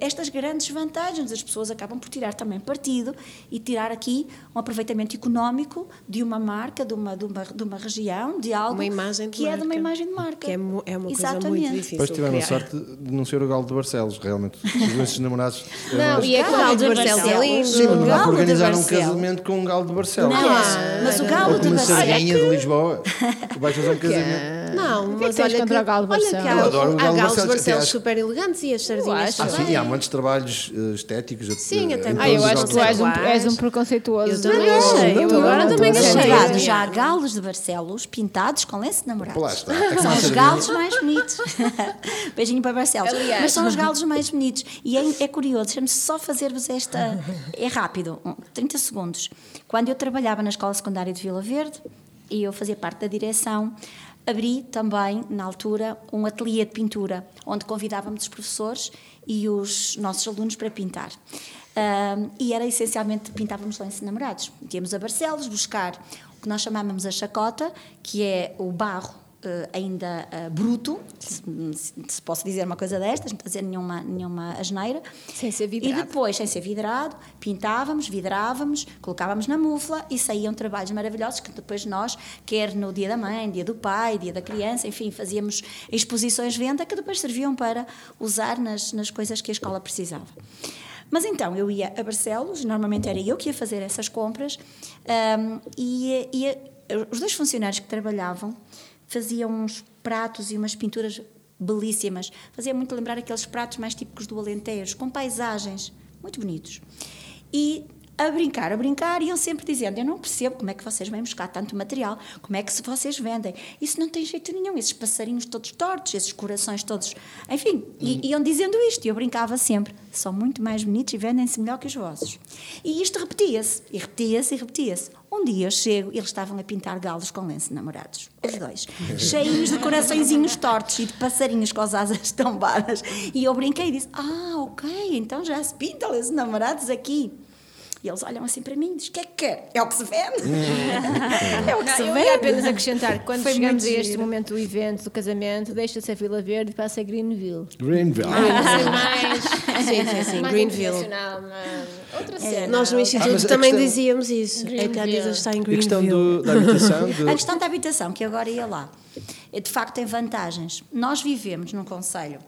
S2: estas grandes vantagens. As pessoas acabam por tirar também partido e tirar aqui um aproveitamento económico de uma marca, de uma, de uma, de uma região, de algo que marca. é de uma imagem de marca.
S3: Que é, é uma Exatamente. coisa muito difícil.
S4: Depois tiveram criar. sorte de não ser o Galo de Barcelos, realmente. Os esses namorados.
S3: Não, e é que o Galo de Barcelos é lindo. Sim,
S4: mas não dá para organizar um casamento com um Galo de Barcelos.
S2: Não, mas o Galo de Barcelos.
S4: Uma de Lisboa. Tu vais fazer um casamento.
S3: Não, mas olha que,
S1: o Galo de Barcelos.
S3: Olha que há, adoro o Galo há Galos de Barcelos super elegantes e as sardinhas
S4: Ah, sim, há muitos trabalhos uh, estéticos.
S3: Sim, até
S1: Ah, eu acho que tu és um, és um preconceituoso.
S3: Eu também achei. Eu agora também achei.
S2: Já há galos de Barcelos pintados com lenço de namorado.
S4: Lá está.
S2: São os galos mais bonitos. Beijinho para Barcelos. Aliás. Mas são os galos mais bonitos. E é, é curioso, deixa-me só fazer-vos esta. É rápido, 30 segundos. Quando eu trabalhava na escola secundária de Vila Verde, e eu fazia parte da direção, abri também, na altura, um ateliê de pintura, onde convidávamos os professores e os nossos alunos para pintar. E era essencialmente pintávamos lenços namorados. Íamos a Barcelos buscar o que nós chamávamos a chacota, que é o barro ainda uh, bruto, se, se, posso dizer uma coisa destas, não fazer nenhuma, nenhuma asneira.
S1: Sem ser vidrado.
S2: E depois, sem ser vidrado, pintávamos, vidrávamos, colocávamos na mufla e saíam trabalhos maravilhosos que depois nós, quer no dia da mãe, dia do pai, dia da criança, enfim, fazíamos exposições venda que depois serviam para usar nas, nas coisas que a escola precisava. Mas então eu ia a Barcelos, normalmente era eu que ia fazer essas compras, um, e, e os dois funcionários que trabalhavam fazia uns pratos e umas pinturas belíssimas. Fazia muito lembrar aqueles pratos mais típicos do Alentejo, com paisagens muito bonitos. E a brincar, a brincar, iam sempre dizendo: Eu não percebo como é que vocês vêm buscar tanto material, como é que vocês vendem. Isso não tem jeito nenhum, esses passarinhos todos tortos, esses corações todos. Enfim, uhum. iam dizendo isto e eu brincava sempre: São muito mais bonitos e vendem-se melhor que os vossos. E isto repetia-se, e repetia-se, e repetia-se. Um dia eu chego e eles estavam a pintar galos com lenço namorados, os dois, cheios de coraçõezinhos tortos e de passarinhos com as asas tombadas. E eu brinquei e disse: Ah, ok, então já se pinta lenço namorados aqui. E eles olham assim para mim e dizem: o que é que quer? É o que se vende.
S1: é o que não, se vende. Eu apenas acrescentar quando Foi chegamos a este giro. momento do evento, do casamento, deixa-se a Vila Verde e passa a Greenville.
S4: Greenville.
S1: Ah, mais, sim, sim, sim,
S3: mais Greenville.
S1: Outra é. cena.
S3: É, Nós no Instituto ah, também questão, dizíamos isso. Greenville. A Tadisa está em Greenville.
S4: A questão do, da habitação?
S2: De... A questão da habitação, que agora ia lá, é, de facto tem vantagens. Nós vivemos num conselho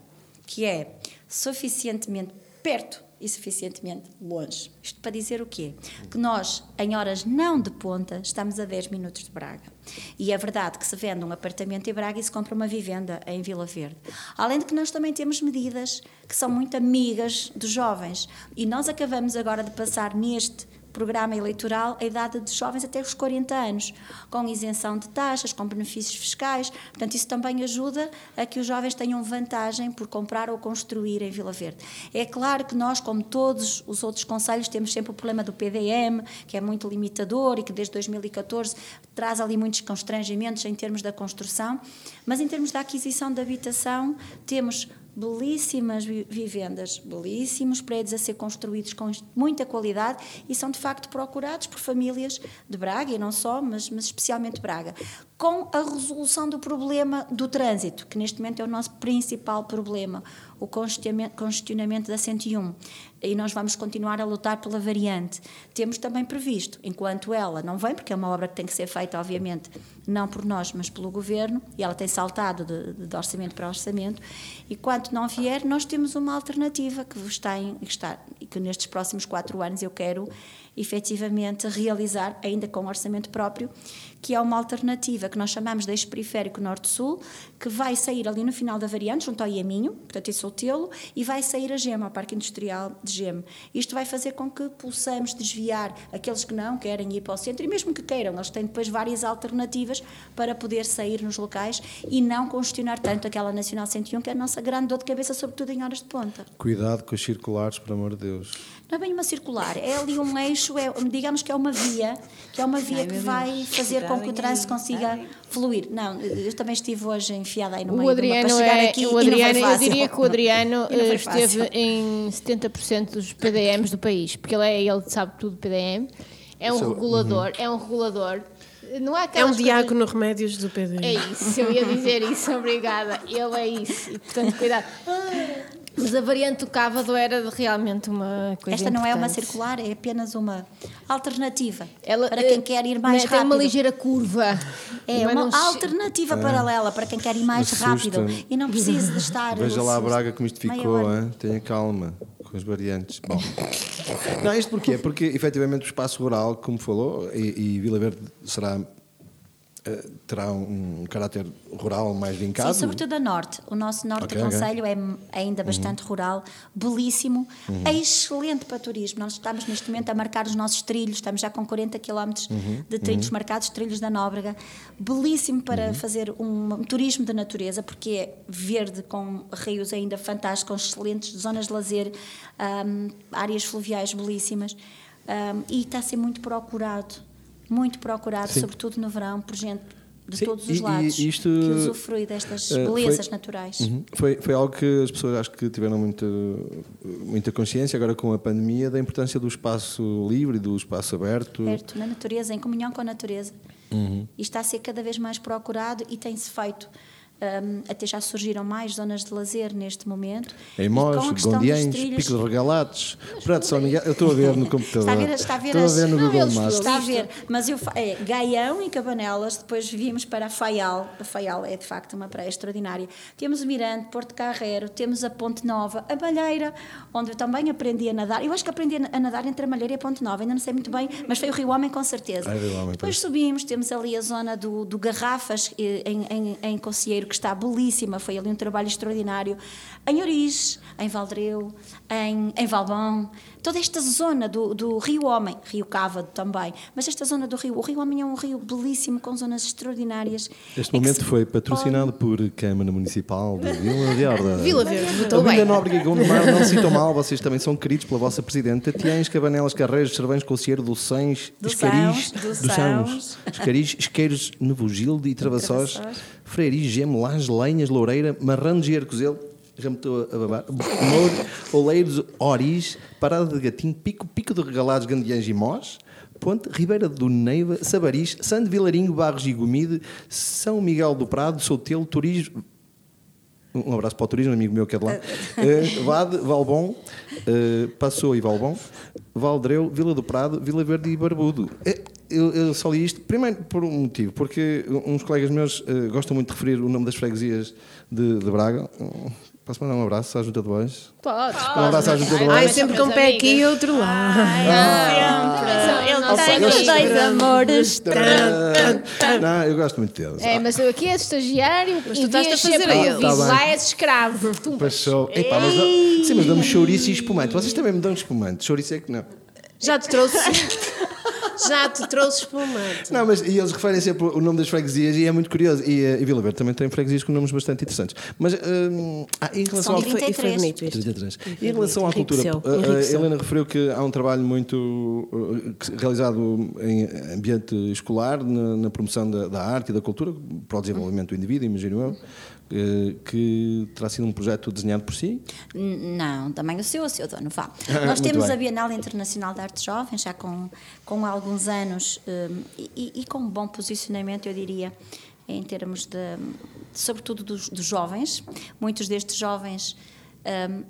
S2: que é suficientemente perto e suficientemente longe. Isto para dizer o quê? Que nós, em horas não de ponta, estamos a 10 minutos de Braga. E é verdade que se vende um apartamento em Braga e se compra uma vivenda em Vila Verde. Além de que nós também temos medidas que são muito amigas dos jovens. E nós acabamos agora de passar neste programa eleitoral a idade de jovens até os 40 anos, com isenção de taxas, com benefícios fiscais. Portanto, isso também ajuda a que os jovens tenham vantagem por comprar ou construir em Vila Verde. É claro que nós, como todos os outros conselhos, temos sempre o problema do PDM, que é muito limitador e que desde 2014 traz ali muitos constrangimentos em termos da construção, mas em termos da aquisição de habitação, temos belíssimas vivendas, belíssimos prédios a ser construídos com muita qualidade e são de facto procurados por famílias de Braga e não só, mas, mas especialmente Braga, com a resolução do problema do trânsito, que neste momento é o nosso principal problema o congestionamento da 101 e nós vamos continuar a lutar pela variante. Temos também previsto, enquanto ela não vem, porque é uma obra que tem que ser feita, obviamente, não por nós, mas pelo governo, e ela tem saltado de, de orçamento para orçamento, e quando não vier, nós temos uma alternativa que está em, que está, e que nestes próximos quatro anos eu quero efetivamente realizar, ainda com orçamento próprio, que é uma alternativa que nós chamamos de eixo periférico norte-sul, que vai sair ali no final da variante, junto ao Iaminho, portanto em Soltelo, e vai sair a Gema, ao Parque Industrial de Gema. Isto vai fazer com que possamos desviar aqueles que não querem ir para o centro, e mesmo que queiram, eles têm depois várias alternativas para poder sair nos locais e não congestionar tanto aquela Nacional 101, que é a nossa grande dor de cabeça, sobretudo em horas de ponta.
S4: Cuidado com os circulares, por amor de Deus.
S2: Não é bem uma circular, é ali um eixo, é, digamos que é uma via, que é uma via Ai, que vai fazer com que o trânsito consiga fluir. Não, eu também estive hoje enfiada aí no meio
S1: o Adriano
S2: de
S1: é,
S2: aqui
S1: o Adriano, Eu diria que o Adriano eh, esteve em 70% dos PDMs do país, porque ele, é, ele sabe tudo do PDM, é um regulador, uhum. é um regulador.
S3: Não há é um diácono coisas... remédios do PDM.
S1: É isso, eu ia dizer isso, obrigada. Ele é isso, e portanto, cuidado. Mas a variante do Cávado era realmente uma coisa
S2: Esta não
S1: importante.
S2: é uma circular, é apenas uma alternativa Ela, para quem uh, quer ir mais
S1: né,
S2: rápido.
S1: Tem uma ligeira curva.
S2: É uma alternativa é. paralela para quem quer ir mais rápido e não precisa de estar...
S4: Veja lá a Braga como isto ficou, tenha calma com as variantes. Bom, não, isto porquê? Porque efetivamente o espaço rural, como falou, e, e Vila Verde será terá um caráter rural mais vincado?
S2: Sim, sobretudo a norte. O nosso norte okay, do Conselho okay. é ainda bastante uhum. rural, belíssimo, uhum. é excelente para turismo. Nós estamos neste momento a marcar os nossos trilhos, estamos já com 40 km uhum. de trilhos uhum. marcados, trilhos da Nóbrega. Belíssimo para uhum. fazer um, um, turismo de natureza, porque é verde, com rios ainda fantásticos, com excelentes zonas de lazer, um, áreas fluviais belíssimas. Um, e está a ser muito procurado muito procurado, Sim. sobretudo no verão, por gente de Sim, todos os lados e isto, que usufrui destas uh, belezas foi, naturais.
S4: Uh foi, foi algo que as pessoas acho que tiveram muita, muita consciência agora com a pandemia da importância do espaço livre, do espaço aberto.
S2: Aberto, na natureza, em comunhão com a natureza. Uhum. E está a ser cada vez mais procurado e tem-se feito um, até já surgiram mais zonas de lazer neste momento.
S4: Em Mós, Gondiães. Pico de Regalates, Prato São Miguel. Eu estou a ver no computador.
S2: Está a ver, está a ver,
S4: estou
S2: as...
S4: a ver no Google Maps.
S2: Está a ver, mas eu é, Gaião e Cabanelas, depois vimos para a Faial. A Faial é de facto uma praia extraordinária. Temos o Mirante, Porto Carreiro, temos a Ponte Nova, a Balheira, onde eu também aprendi a nadar. Eu acho que aprendi a nadar entre a Malheira e a Ponte Nova, ainda não sei muito bem, mas foi o Rio Homem com certeza.
S4: É Homem,
S2: depois subimos, temos ali a zona do, do Garrafas, eh, em, em, em Concieiro, que está belíssima foi ali um trabalho extraordinário. Em Oriz, em Valdreu, em, em Valbão, toda esta zona do, do Rio Homem, Rio Cávado também, mas esta zona do Rio, o Rio Homem é um rio belíssimo, com zonas extraordinárias.
S4: Este é momento foi patrocinado por Câmara Municipal de Vila Verde.
S1: Vila Verde, muito bem.
S4: Vila Nóbrega e Gondomar não citam mal, vocês também são queridos pela vossa Presidente. Tatiães, Cabanelas, Carreiros, Cervães, Conselheiro, Docens, Escaris, Doçãos, Escaris, Isqueiros, Nevogilde e Travassós, Freiris, Gemelás, Lenhas, Loureira, Marrano de Arcozelo, já me estou a babar. Mouro, Oleiros, Oris, Parada de Gatinho, Pico, Pico de Regalados, Gandiães e Mós, Ponte, Ribeira do Neiva, Sabaris, Sande Vilarinho, Barros e Gomide, São Miguel do Prado, Soutelo, Turismo. Um abraço para o turismo, amigo meu que é de lá. Uh, Vade, Valbom, uh, Passou e Valbom, Valdreu, Vila do Prado, Vila Verde e Barbudo. Uh, eu, eu, só li isto, primeiro por um motivo, porque uns colegas meus uh, gostam muito de referir o nome das freguesias de, de Braga Posso mandar um abraço à Junta de Bois?
S1: Pode.
S4: Um abraço à Junta de Bois.
S3: Ai, sempre com um pé aqui e outro lá.
S5: Sempre. Ele tem os dois amores.
S4: Não, eu gosto muito deles.
S1: É, mas eu aqui és estagiário
S3: Mas tu estás a fazer ele.
S4: Tá.
S1: Lá és escravo.
S4: Passou. Epá, mas, dá- sim, mas damos chouriço e espumante. Vocês também me dão espumante. Chouriço é que não.
S3: Já te trouxe. Já te trouxe espumante.
S4: Não, mas e eles referem sempre o nome das freguesias e é muito curioso. E, eh, e Vila Verde também tem freguesias com nomes bastante interessantes. mas hum, ah, em relação
S2: São
S4: ao.
S3: E foi, e foi
S2: 33.
S3: bonito isto.
S4: 33. E em relação à cultura, a-
S3: enriqueceu.
S4: Helena referiu que há um trabalho muito realizado em ambiente escolar, na, na promoção da, da arte e da cultura, para o desenvolvimento do indivíduo, imagino eu, eh, que terá sido um projeto desenhado por si.
S2: Não, também o seu, o seu dono, vá. Nós temos
S4: bem.
S2: a Bienal Internacional de Arte Jovem, já com, com alguns anos hum, e, e com um bom posicionamento, eu diria, em termos de, sobretudo dos, dos jovens. Muitos destes jovens, hum,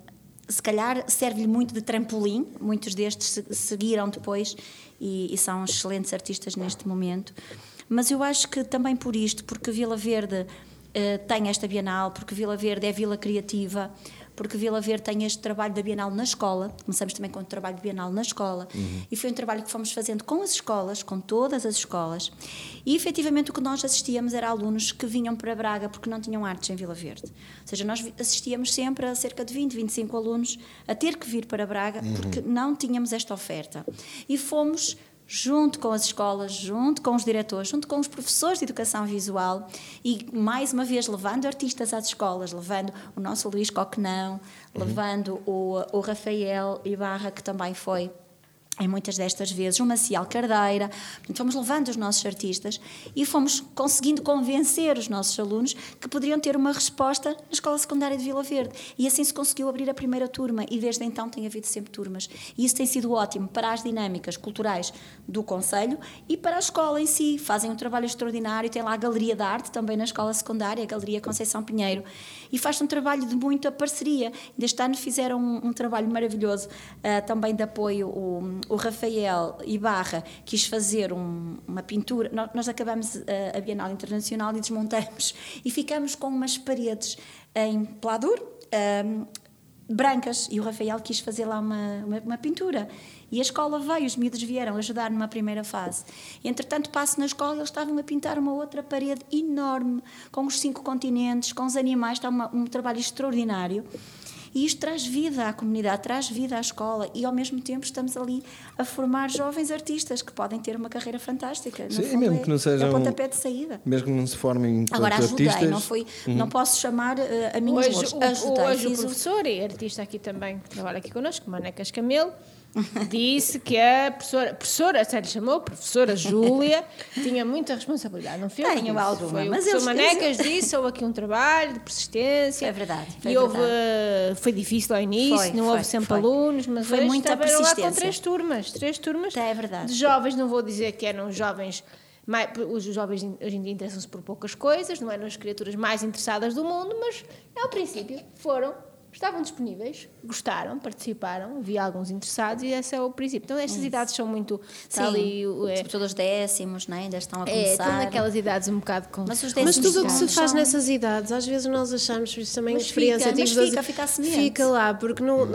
S2: se calhar, serve-lhe muito de trampolim, muitos destes se- seguiram depois e, e são excelentes artistas neste momento. Mas eu acho que também por isto, porque Vila Verde eh, tem esta Bienal, porque Vila Verde é Vila Criativa, porque Vila Verde tem este trabalho da Bienal na escola. Começamos também com o trabalho de Bienal na escola. E foi um trabalho que fomos fazendo com as escolas, com todas as escolas. E efetivamente o que nós assistíamos era alunos que vinham para Braga porque não tinham artes em Vila Verde. Ou seja, nós assistíamos sempre a cerca de 20, 25 alunos a ter que vir para Braga porque não tínhamos esta oferta. E fomos junto com as escolas, junto com os diretores, junto com os professores de educação visual e, mais uma vez, levando artistas às escolas, levando o nosso Luís Coquenão, levando o, o Rafael Ibarra, que também foi em muitas destas vezes, o Maciel Cardeira. Portanto, fomos levando os nossos artistas e fomos conseguindo convencer os nossos alunos que poderiam ter uma resposta na Escola Secundária de Vila Verde. E assim se conseguiu abrir a primeira turma e desde então tem havido sempre turmas. E isso tem sido ótimo para as dinâmicas culturais do Conselho e para a escola em si. Fazem um trabalho extraordinário, tem lá a Galeria de Arte também na Escola Secundária, a Galeria Conceição Pinheiro. E faz um trabalho de muita parceria. Este ano fizeram um, um trabalho maravilhoso ah, também de apoio. O, o Rafael Ibarra quis fazer um- uma pintura. Nós, nós acabamos ah, a Bienal Internacional e desmontamos e ficamos com umas paredes em pladur. ah, brancas e o Rafael quis fazer lá uma, uma, uma pintura e a escola veio, os miúdos vieram ajudar numa primeira fase entretanto passo na escola eles estavam a pintar uma outra parede enorme com os cinco continentes, com os animais está uma- um trabalho extraordinário e isto traz vida à comunidade, traz vida à escola e ao mesmo tempo estamos ali a formar jovens artistas que podem ter uma carreira fantástica. No
S4: Sim,
S2: fundo,
S4: mesmo
S2: é,
S4: que não sejam-
S2: é o pontapé de saída.
S4: Mesmo que não se formem
S2: Agora ajudei,
S4: artistas.
S2: não, foi, não posso chamar eh, a mim
S1: Hoje, o,
S2: ajudei,
S1: hoje o professor e artista aqui também, que trabalha aqui connosco, Manecas Camelo, disse que a professora, professora, até lhe chamou, professora Júlia, tinha muita responsabilidade, não foi? eu
S2: Tenho alguma,
S1: Foi o
S2: mas
S1: professor
S2: eles-
S1: Manecas disse, houve aqui um trabalho de persistência.
S2: É verdade, foi
S1: e houve,
S2: verdade.
S1: eh, foi difícil ao início,
S2: Foi,
S1: não
S2: foi,
S1: houve sempre
S2: foi.
S1: alunos, mas
S2: Foi
S1: hoje
S2: muita
S1: estavam lá com três turmas, três turmas
S2: É verdade.
S1: de jovens, não vou dizer que eram jovens, mais, os jovens hoje em dia interessam-se por poucas coisas, não eram as criaturas mais interessadas do mundo, mas ao princípio foram, estavam disponíveis, gostaram, participaram, havia alguns interessados e esse é o princípio. Então estas idades são muito...
S2: Sim,
S1: está ali, é,
S2: sobretudo os décimos, né? ainda estão a
S1: é,
S2: começar.
S1: estão naquelas idades um bocado com...
S2: Mas
S3: Mas tudo o que se faz
S2: são-
S3: nessas idades, às vezes nós achamos, isso também
S2: Mas
S3: experiência
S2: fica, mas
S3: tive
S2: fica, fica a semelhante.
S3: Fica lá, porque não,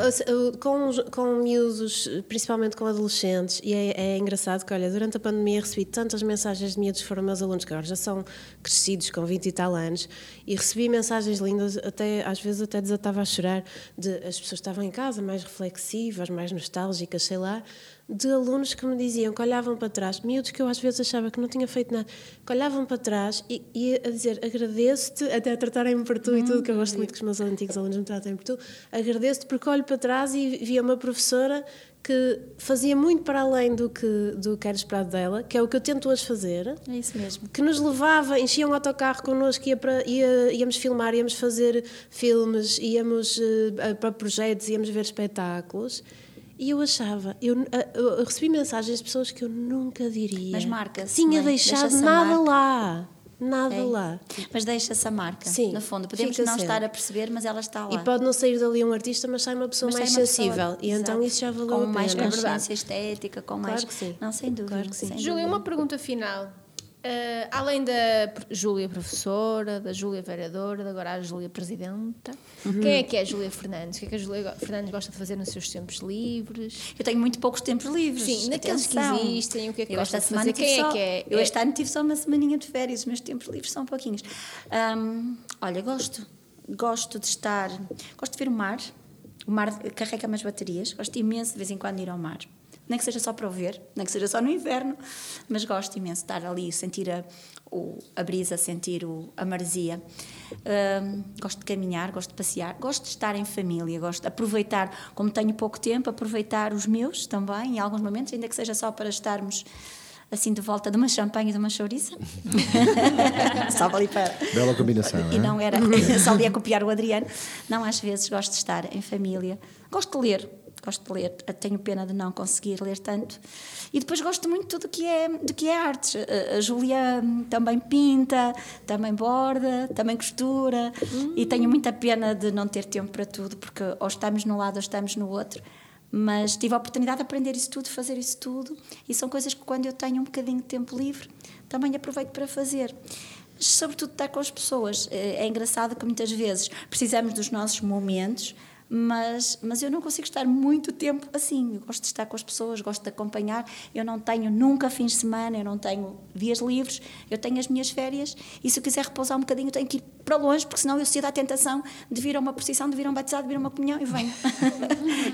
S3: com, com miúdos, principalmente com adolescentes, e é, é engraçado que, olha, durante a pandemia recebi tantas mensagens de miúdos que foram meus alunos, que agora já são crescidos, com 20 e tal anos, e recebi mensagens lindas, até, às vezes até desatava a chorar, de as pessoas estavam em casa mais reflexivas, mais nostálgicas, sei lá, de alunos que me diziam que olhavam para trás, miúdos que eu às vezes achava que não tinha feito nada, que olhavam para trás e, e a dizer agradeço-te, até a tratarem-me por tu e tudo, que eu gosto muito que os meus antigos alunos me tratem por tu, agradeço-te porque olho para trás e via uma professora que fazia muito para além do que, do que era esperado dela, que é o que eu tento hoje fazer,
S2: É isso mesmo.
S3: que nos levava, enchia um autocarro connosco, ia para, ia, íamos filmar, íamos fazer filmes, íamos eh, para projetos, íamos ver espetáculos. E eu achava, eu, eh, eu recebi mensagens de pessoas que eu nunca diria.
S2: Mas marca-se,
S3: Tinha
S2: é?
S3: deixado
S2: Deixa-se a
S3: nada
S2: marca.
S3: lá. Nada
S2: É.
S3: lá.
S2: Mas deixa-se a marca,
S3: Sim,
S2: no fundo. Podemos
S3: fica
S2: não
S3: sempre.
S2: estar a perceber, mas ela está lá.
S3: E pode não sair dali um artista, mas sai uma pessoa
S2: Mas
S3: mais
S2: uma pessoa-
S3: sensível. e então
S2: Exato.
S3: isso já valeu
S2: Com
S3: a pena.
S2: mais
S3: É verdade.
S2: consciência estética, com mais...
S3: que sim.
S2: Não, sem dúvida.
S3: Claro que sim.
S2: sem
S1: Júlia,
S2: dúvida.
S1: uma pergunta final. Uh, além da Júlia professora, da Júlia vereadora, agora a Júlia presidenta, uhum. quem é que é a Júlia Fernandes? O que é que a Júlia Fernandes gosta de fazer nos seus tempos livres?
S2: Eu tenho muito poucos tempos livres.
S1: Sim, naqueles que existem, o que é que eu gosta de fazer? Quem
S2: é
S1: que é?
S2: Eu este ano tive só uma semaninha de férias, os meus tempos livres são pouquinhos. Um, olha, gosto, gosto de estar, gosto de ver o mar, o mar carrega umas baterias, gosto imenso de vez em quando ir ao mar nem que seja só para o ver, nem que seja só no inverno, mas gosto imenso de estar ali, sentir a, o, a brisa, sentir o, a maresia. Um, gosto de caminhar, gosto de passear, gosto de estar em família, gosto de aproveitar, como tenho pouco tempo, aproveitar os meus também, em alguns momentos, ainda que seja só para estarmos assim de volta de uma champanhe e de uma chouriça. só ali para.
S4: Bela combinação.
S2: E não era só ali a copiar o Adriano. Não, às vezes gosto de estar em família. Gosto de ler, gosto de ler, tenho pena de não conseguir ler tanto. E depois gosto muito do que é, do que é artes. A, a Julia também pinta, também borda, também costura, hum. e tenho muita pena de não ter tempo para tudo, porque ou estamos num lado ou estamos no outro. Mas tive a oportunidade de aprender isso tudo, fazer isso tudo, e são coisas que quando eu tenho um bocadinho de tempo livre, também aproveito para fazer sobretudo estar com as pessoas. É, é engraçado que muitas vezes precisamos dos nossos momentos mas, mas eu não consigo estar muito tempo assim. Eu gosto de estar com as pessoas, gosto de acompanhar. Eu não tenho nunca fins de semana, eu não tenho dias livres, eu tenho as minhas férias e se eu quiser repousar um bocadinho, tenho que ir para longe, porque senão eu cedo à tentação de vir a uma procissão, de vir a um batizado, de vir a uma comunhão e venho.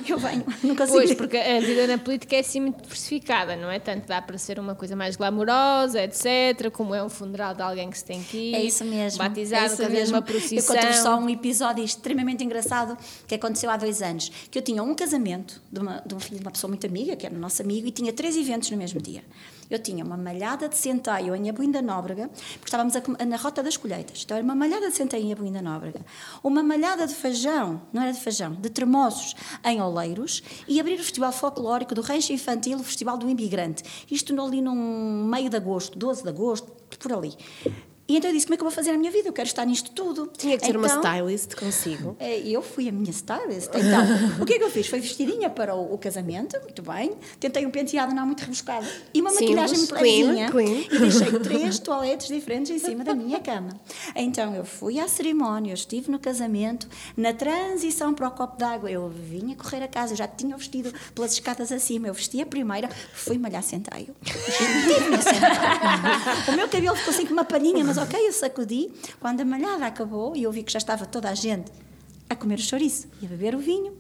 S2: eu venho, não consigo.
S1: Pois, porque a vida na política é assim muito diversificada, não é? Tanto dá para ser uma coisa mais glamourosa, etc., como é um funeral de alguém que se tem que ir.
S2: É isso mesmo.
S1: Batizado, é isso mesmo. uma procissão.
S2: Eu conto só um episódio extremamente engraçado que aconteceu há dois anos, que eu tinha um casamento de, uma, de um filho de uma pessoa muito amiga, que era nosso amigo, e tinha três eventos no mesmo dia. Eu tinha uma malhada de centeio em Abuinda Nóbrega, porque estávamos a, na rota das colheitas. Então era uma malhada de centeio em Abuinda Nóbrega, uma malhada de feijão, não era de feijão, de tremoços em Oleiros e abrir o Festival Folclórico do Rancho Infantil, o Festival do Imigrante. Isto ali num meio de agosto, 12 de agosto, por ali. E então eu disse: como é que eu vou fazer a minha vida? Eu quero estar nisto tudo.
S3: Tinha que ter
S2: então,
S3: uma stylist consigo.
S2: É, eu fui a minha stylist. Então, o que é que eu fiz? Foi vestidinha para o, o, casamento, muito bem. Tentei um penteado não muito rebuscado e uma Simples, maquilhagem muito levinha. E deixei três toaletes diferentes em cima da minha cama. Então eu fui à cerimónia, eu estive no casamento, na transição para o copo d'água. Eu vinha correr a casa, eu já tinha o vestido pelas escadas acima. Eu vesti a primeira, fui malhar centeio. o meu cabelo ficou assim com uma palhinha, mas ok, eu sacudi. Quando a malhada acabou e eu vi que já estava toda a gente a comer o chouriço e a beber o vinho,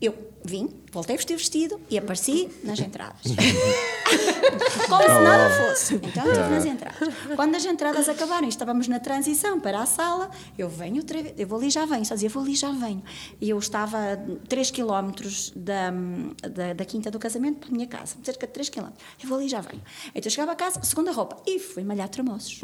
S2: eu vim, voltei vestir o vestido e apareci nas entradas. Como se nada fosse. Então, estive nas entradas. Quando as entradas acabaram e estávamos na transição para a sala, eu venho outra vez, eu vou ali já venho, só dizia, vou ali já venho. E eu estava a 3 km da, da, da, quinta do casamento para a minha casa, cerca de 3 km. Eu vou ali já venho. Então eu chegava a casa, segunda roupa, e fui malhar tramoços.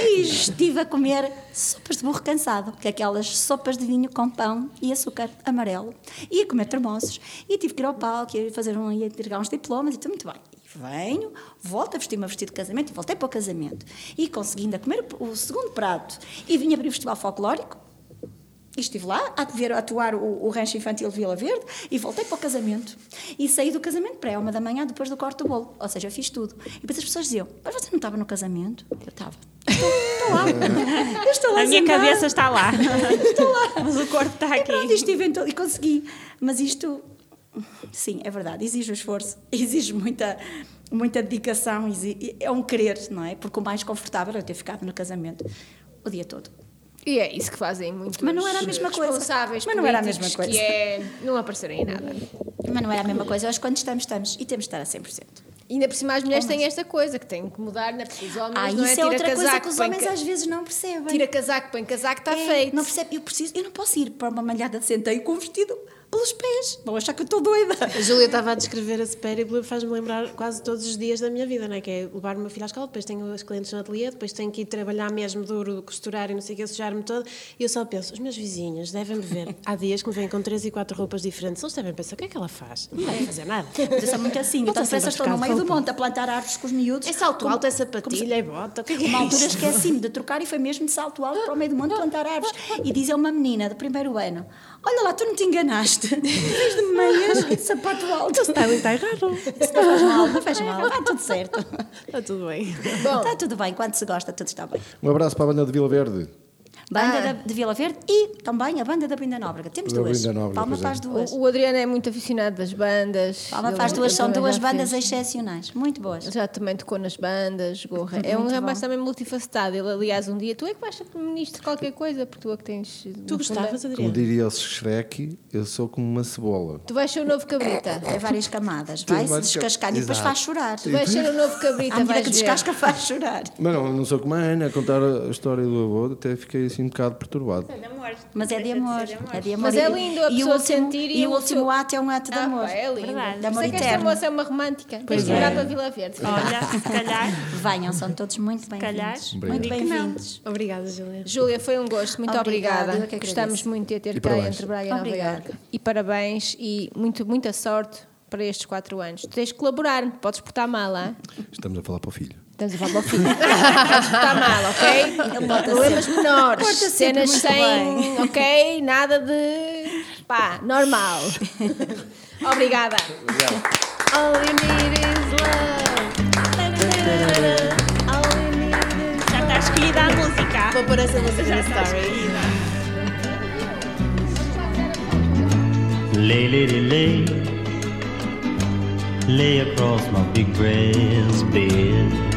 S2: e estive a comer sopas de burro cansado, que é aquelas sopas de vinho com pão e açúcar amarelo. E a comer tramoços. E tive que ir ao palco, ia fazer um, ia entregar uns diplomas e tudo muito bem venho, volto a vestir o meu vestido de casamento e voltei para o casamento. E consegui ainda comer o segundo prato e vim abrir o festival folclórico. E estive lá a ver atuar o, o rancho infantil de Vila Verde e voltei para o casamento. E saí do casamento para uma da manhã depois do corte do bolo. Ou seja, eu fiz tudo. E depois as pessoas diziam: Mas você não estava no casamento? Eu estava. Estou, estou lá. Eu estou lá.
S5: A minha cabeça está lá. estou lá. Mas o corpo está aqui. E
S2: pronto, estive em todo, e consegui. Mas isto sim, é verdade, exige um esforço, exige muita, muita dedicação, é um querer, não é? Porque o mais confortável é ter ficado no casamento o dia todo.
S1: E é isso que fazem muito.
S2: Mas não era a mesma coisa.
S1: Mas não era a mesma coisa. Que é não aparecerem em nada.
S2: Mas não era a mesma coisa. Acho que quando estamos, estamos. E temos de estar a 100%.
S1: E ainda por cima as mulheres têm esta coisa que têm que mudar, né? porque os homens
S2: ah,
S1: não
S2: é,
S1: é
S2: tira outra coisa que os homens às vezes não percebem.
S1: Tira casaco, põe casaco, está
S2: é,
S1: feito.
S2: Não percebe, eu preciso, eu não posso ir para uma malhada de centeio com um vestido pelos pés. Vão achar que eu estou doida.
S3: A Júlia estava a descrever esse périplo e faz-me lembrar quase todos os dias da minha vida, não é? Que é levar uma filha à escola, depois tenho os clientes no ateliê, depois tenho que ir trabalhar mesmo duro, costurar e não sei o que, sujar-me todo. E eu só penso, os meus vizinhos devem-me ver. Há dias que me vêm com três e quatro roupas diferentes. Eles devem pensar, o que é que ela faz? Não vai fazer nada.
S2: Mas eu sou muito assim. Então, depressa estou no meio do monte a plantar árvores com os miúdos.
S3: É salto alto, é sapatilha, é bota. Que
S2: é uma altura esqueci-me de trocar e foi mesmo de salto alto para o meio do monte plantar árvores. E diz uma menina do primeiro ano: Olha lá, tu não te enganaste. Vês de meias, sapato alto.
S3: O styling está errado.
S2: Isso não faz mal, não faz mal. Está tudo certo.
S3: Está tudo bem.
S2: Bom, está tudo bem. Quando se gosta, tudo está bem.
S4: Um abraço para a banda de Vila Verde.
S2: Banda ah. de Vila Verde e também a banda da Brinda Nóbrega. Temos da duas. Nóbrega, Palma as é. duas.
S1: O, o, Adriano é muito aficionado das bandas.
S2: Palma para as duas, são duas bandas fez. excepcionais, muito boas.
S1: Já também tocou nas bandas, gorra. é um rapaz também multifacetado. Ele, aliás, um dia, tu é que vais ser ministro de qualquer coisa, porque tu é que tens.
S3: Tu gostavas, Adriano?
S4: Como diria o Shrek, eu sou como uma cebola.
S1: Tu vais ser o novo cabrita.
S2: É várias camadas. Vai-se descascar e depois faz chorar.
S1: Tu vais ser o novo cabrita.
S2: À que descasca faz chorar.
S4: Mas não, não sou como a Ana, a contar a história do avô, até fiquei assim um bocado perturbado
S2: é de amor. Mas é de amor. É de amor.
S1: Mas é lindo a pessoa sentir.
S2: E, o último ato é um ato de ah, amor.
S1: é lindo.
S2: Verdade.
S1: De amor eterno. esta moça é uma romântica. Tens de virar para Vila Verde.
S5: Olha, se calhar.
S2: Venham, são todos muito bem-vindos. Muito bem-vindos.
S3: Obrigada, Júlia.
S1: Júlia, foi um gosto. Muito obrigada. obrigada. Gostamos muito de ter cá entre Braga e Nova Iorque. E parabéns e muito, muita sorte para estes quatro anos. Tu tens de colaborar, podes portar mal, hein?
S4: Estamos a falar para o filho.
S1: Para o filho. podes portar mal, ok? Problemas menores, cenas sem, bem. ok? Nada de. pá, normal. Obrigada. Obrigado. All you need is
S5: love. All you need is Já está escolhida a música.
S3: Vou pôr essa música na story. Lay, lady, lay lay across my big brass bed.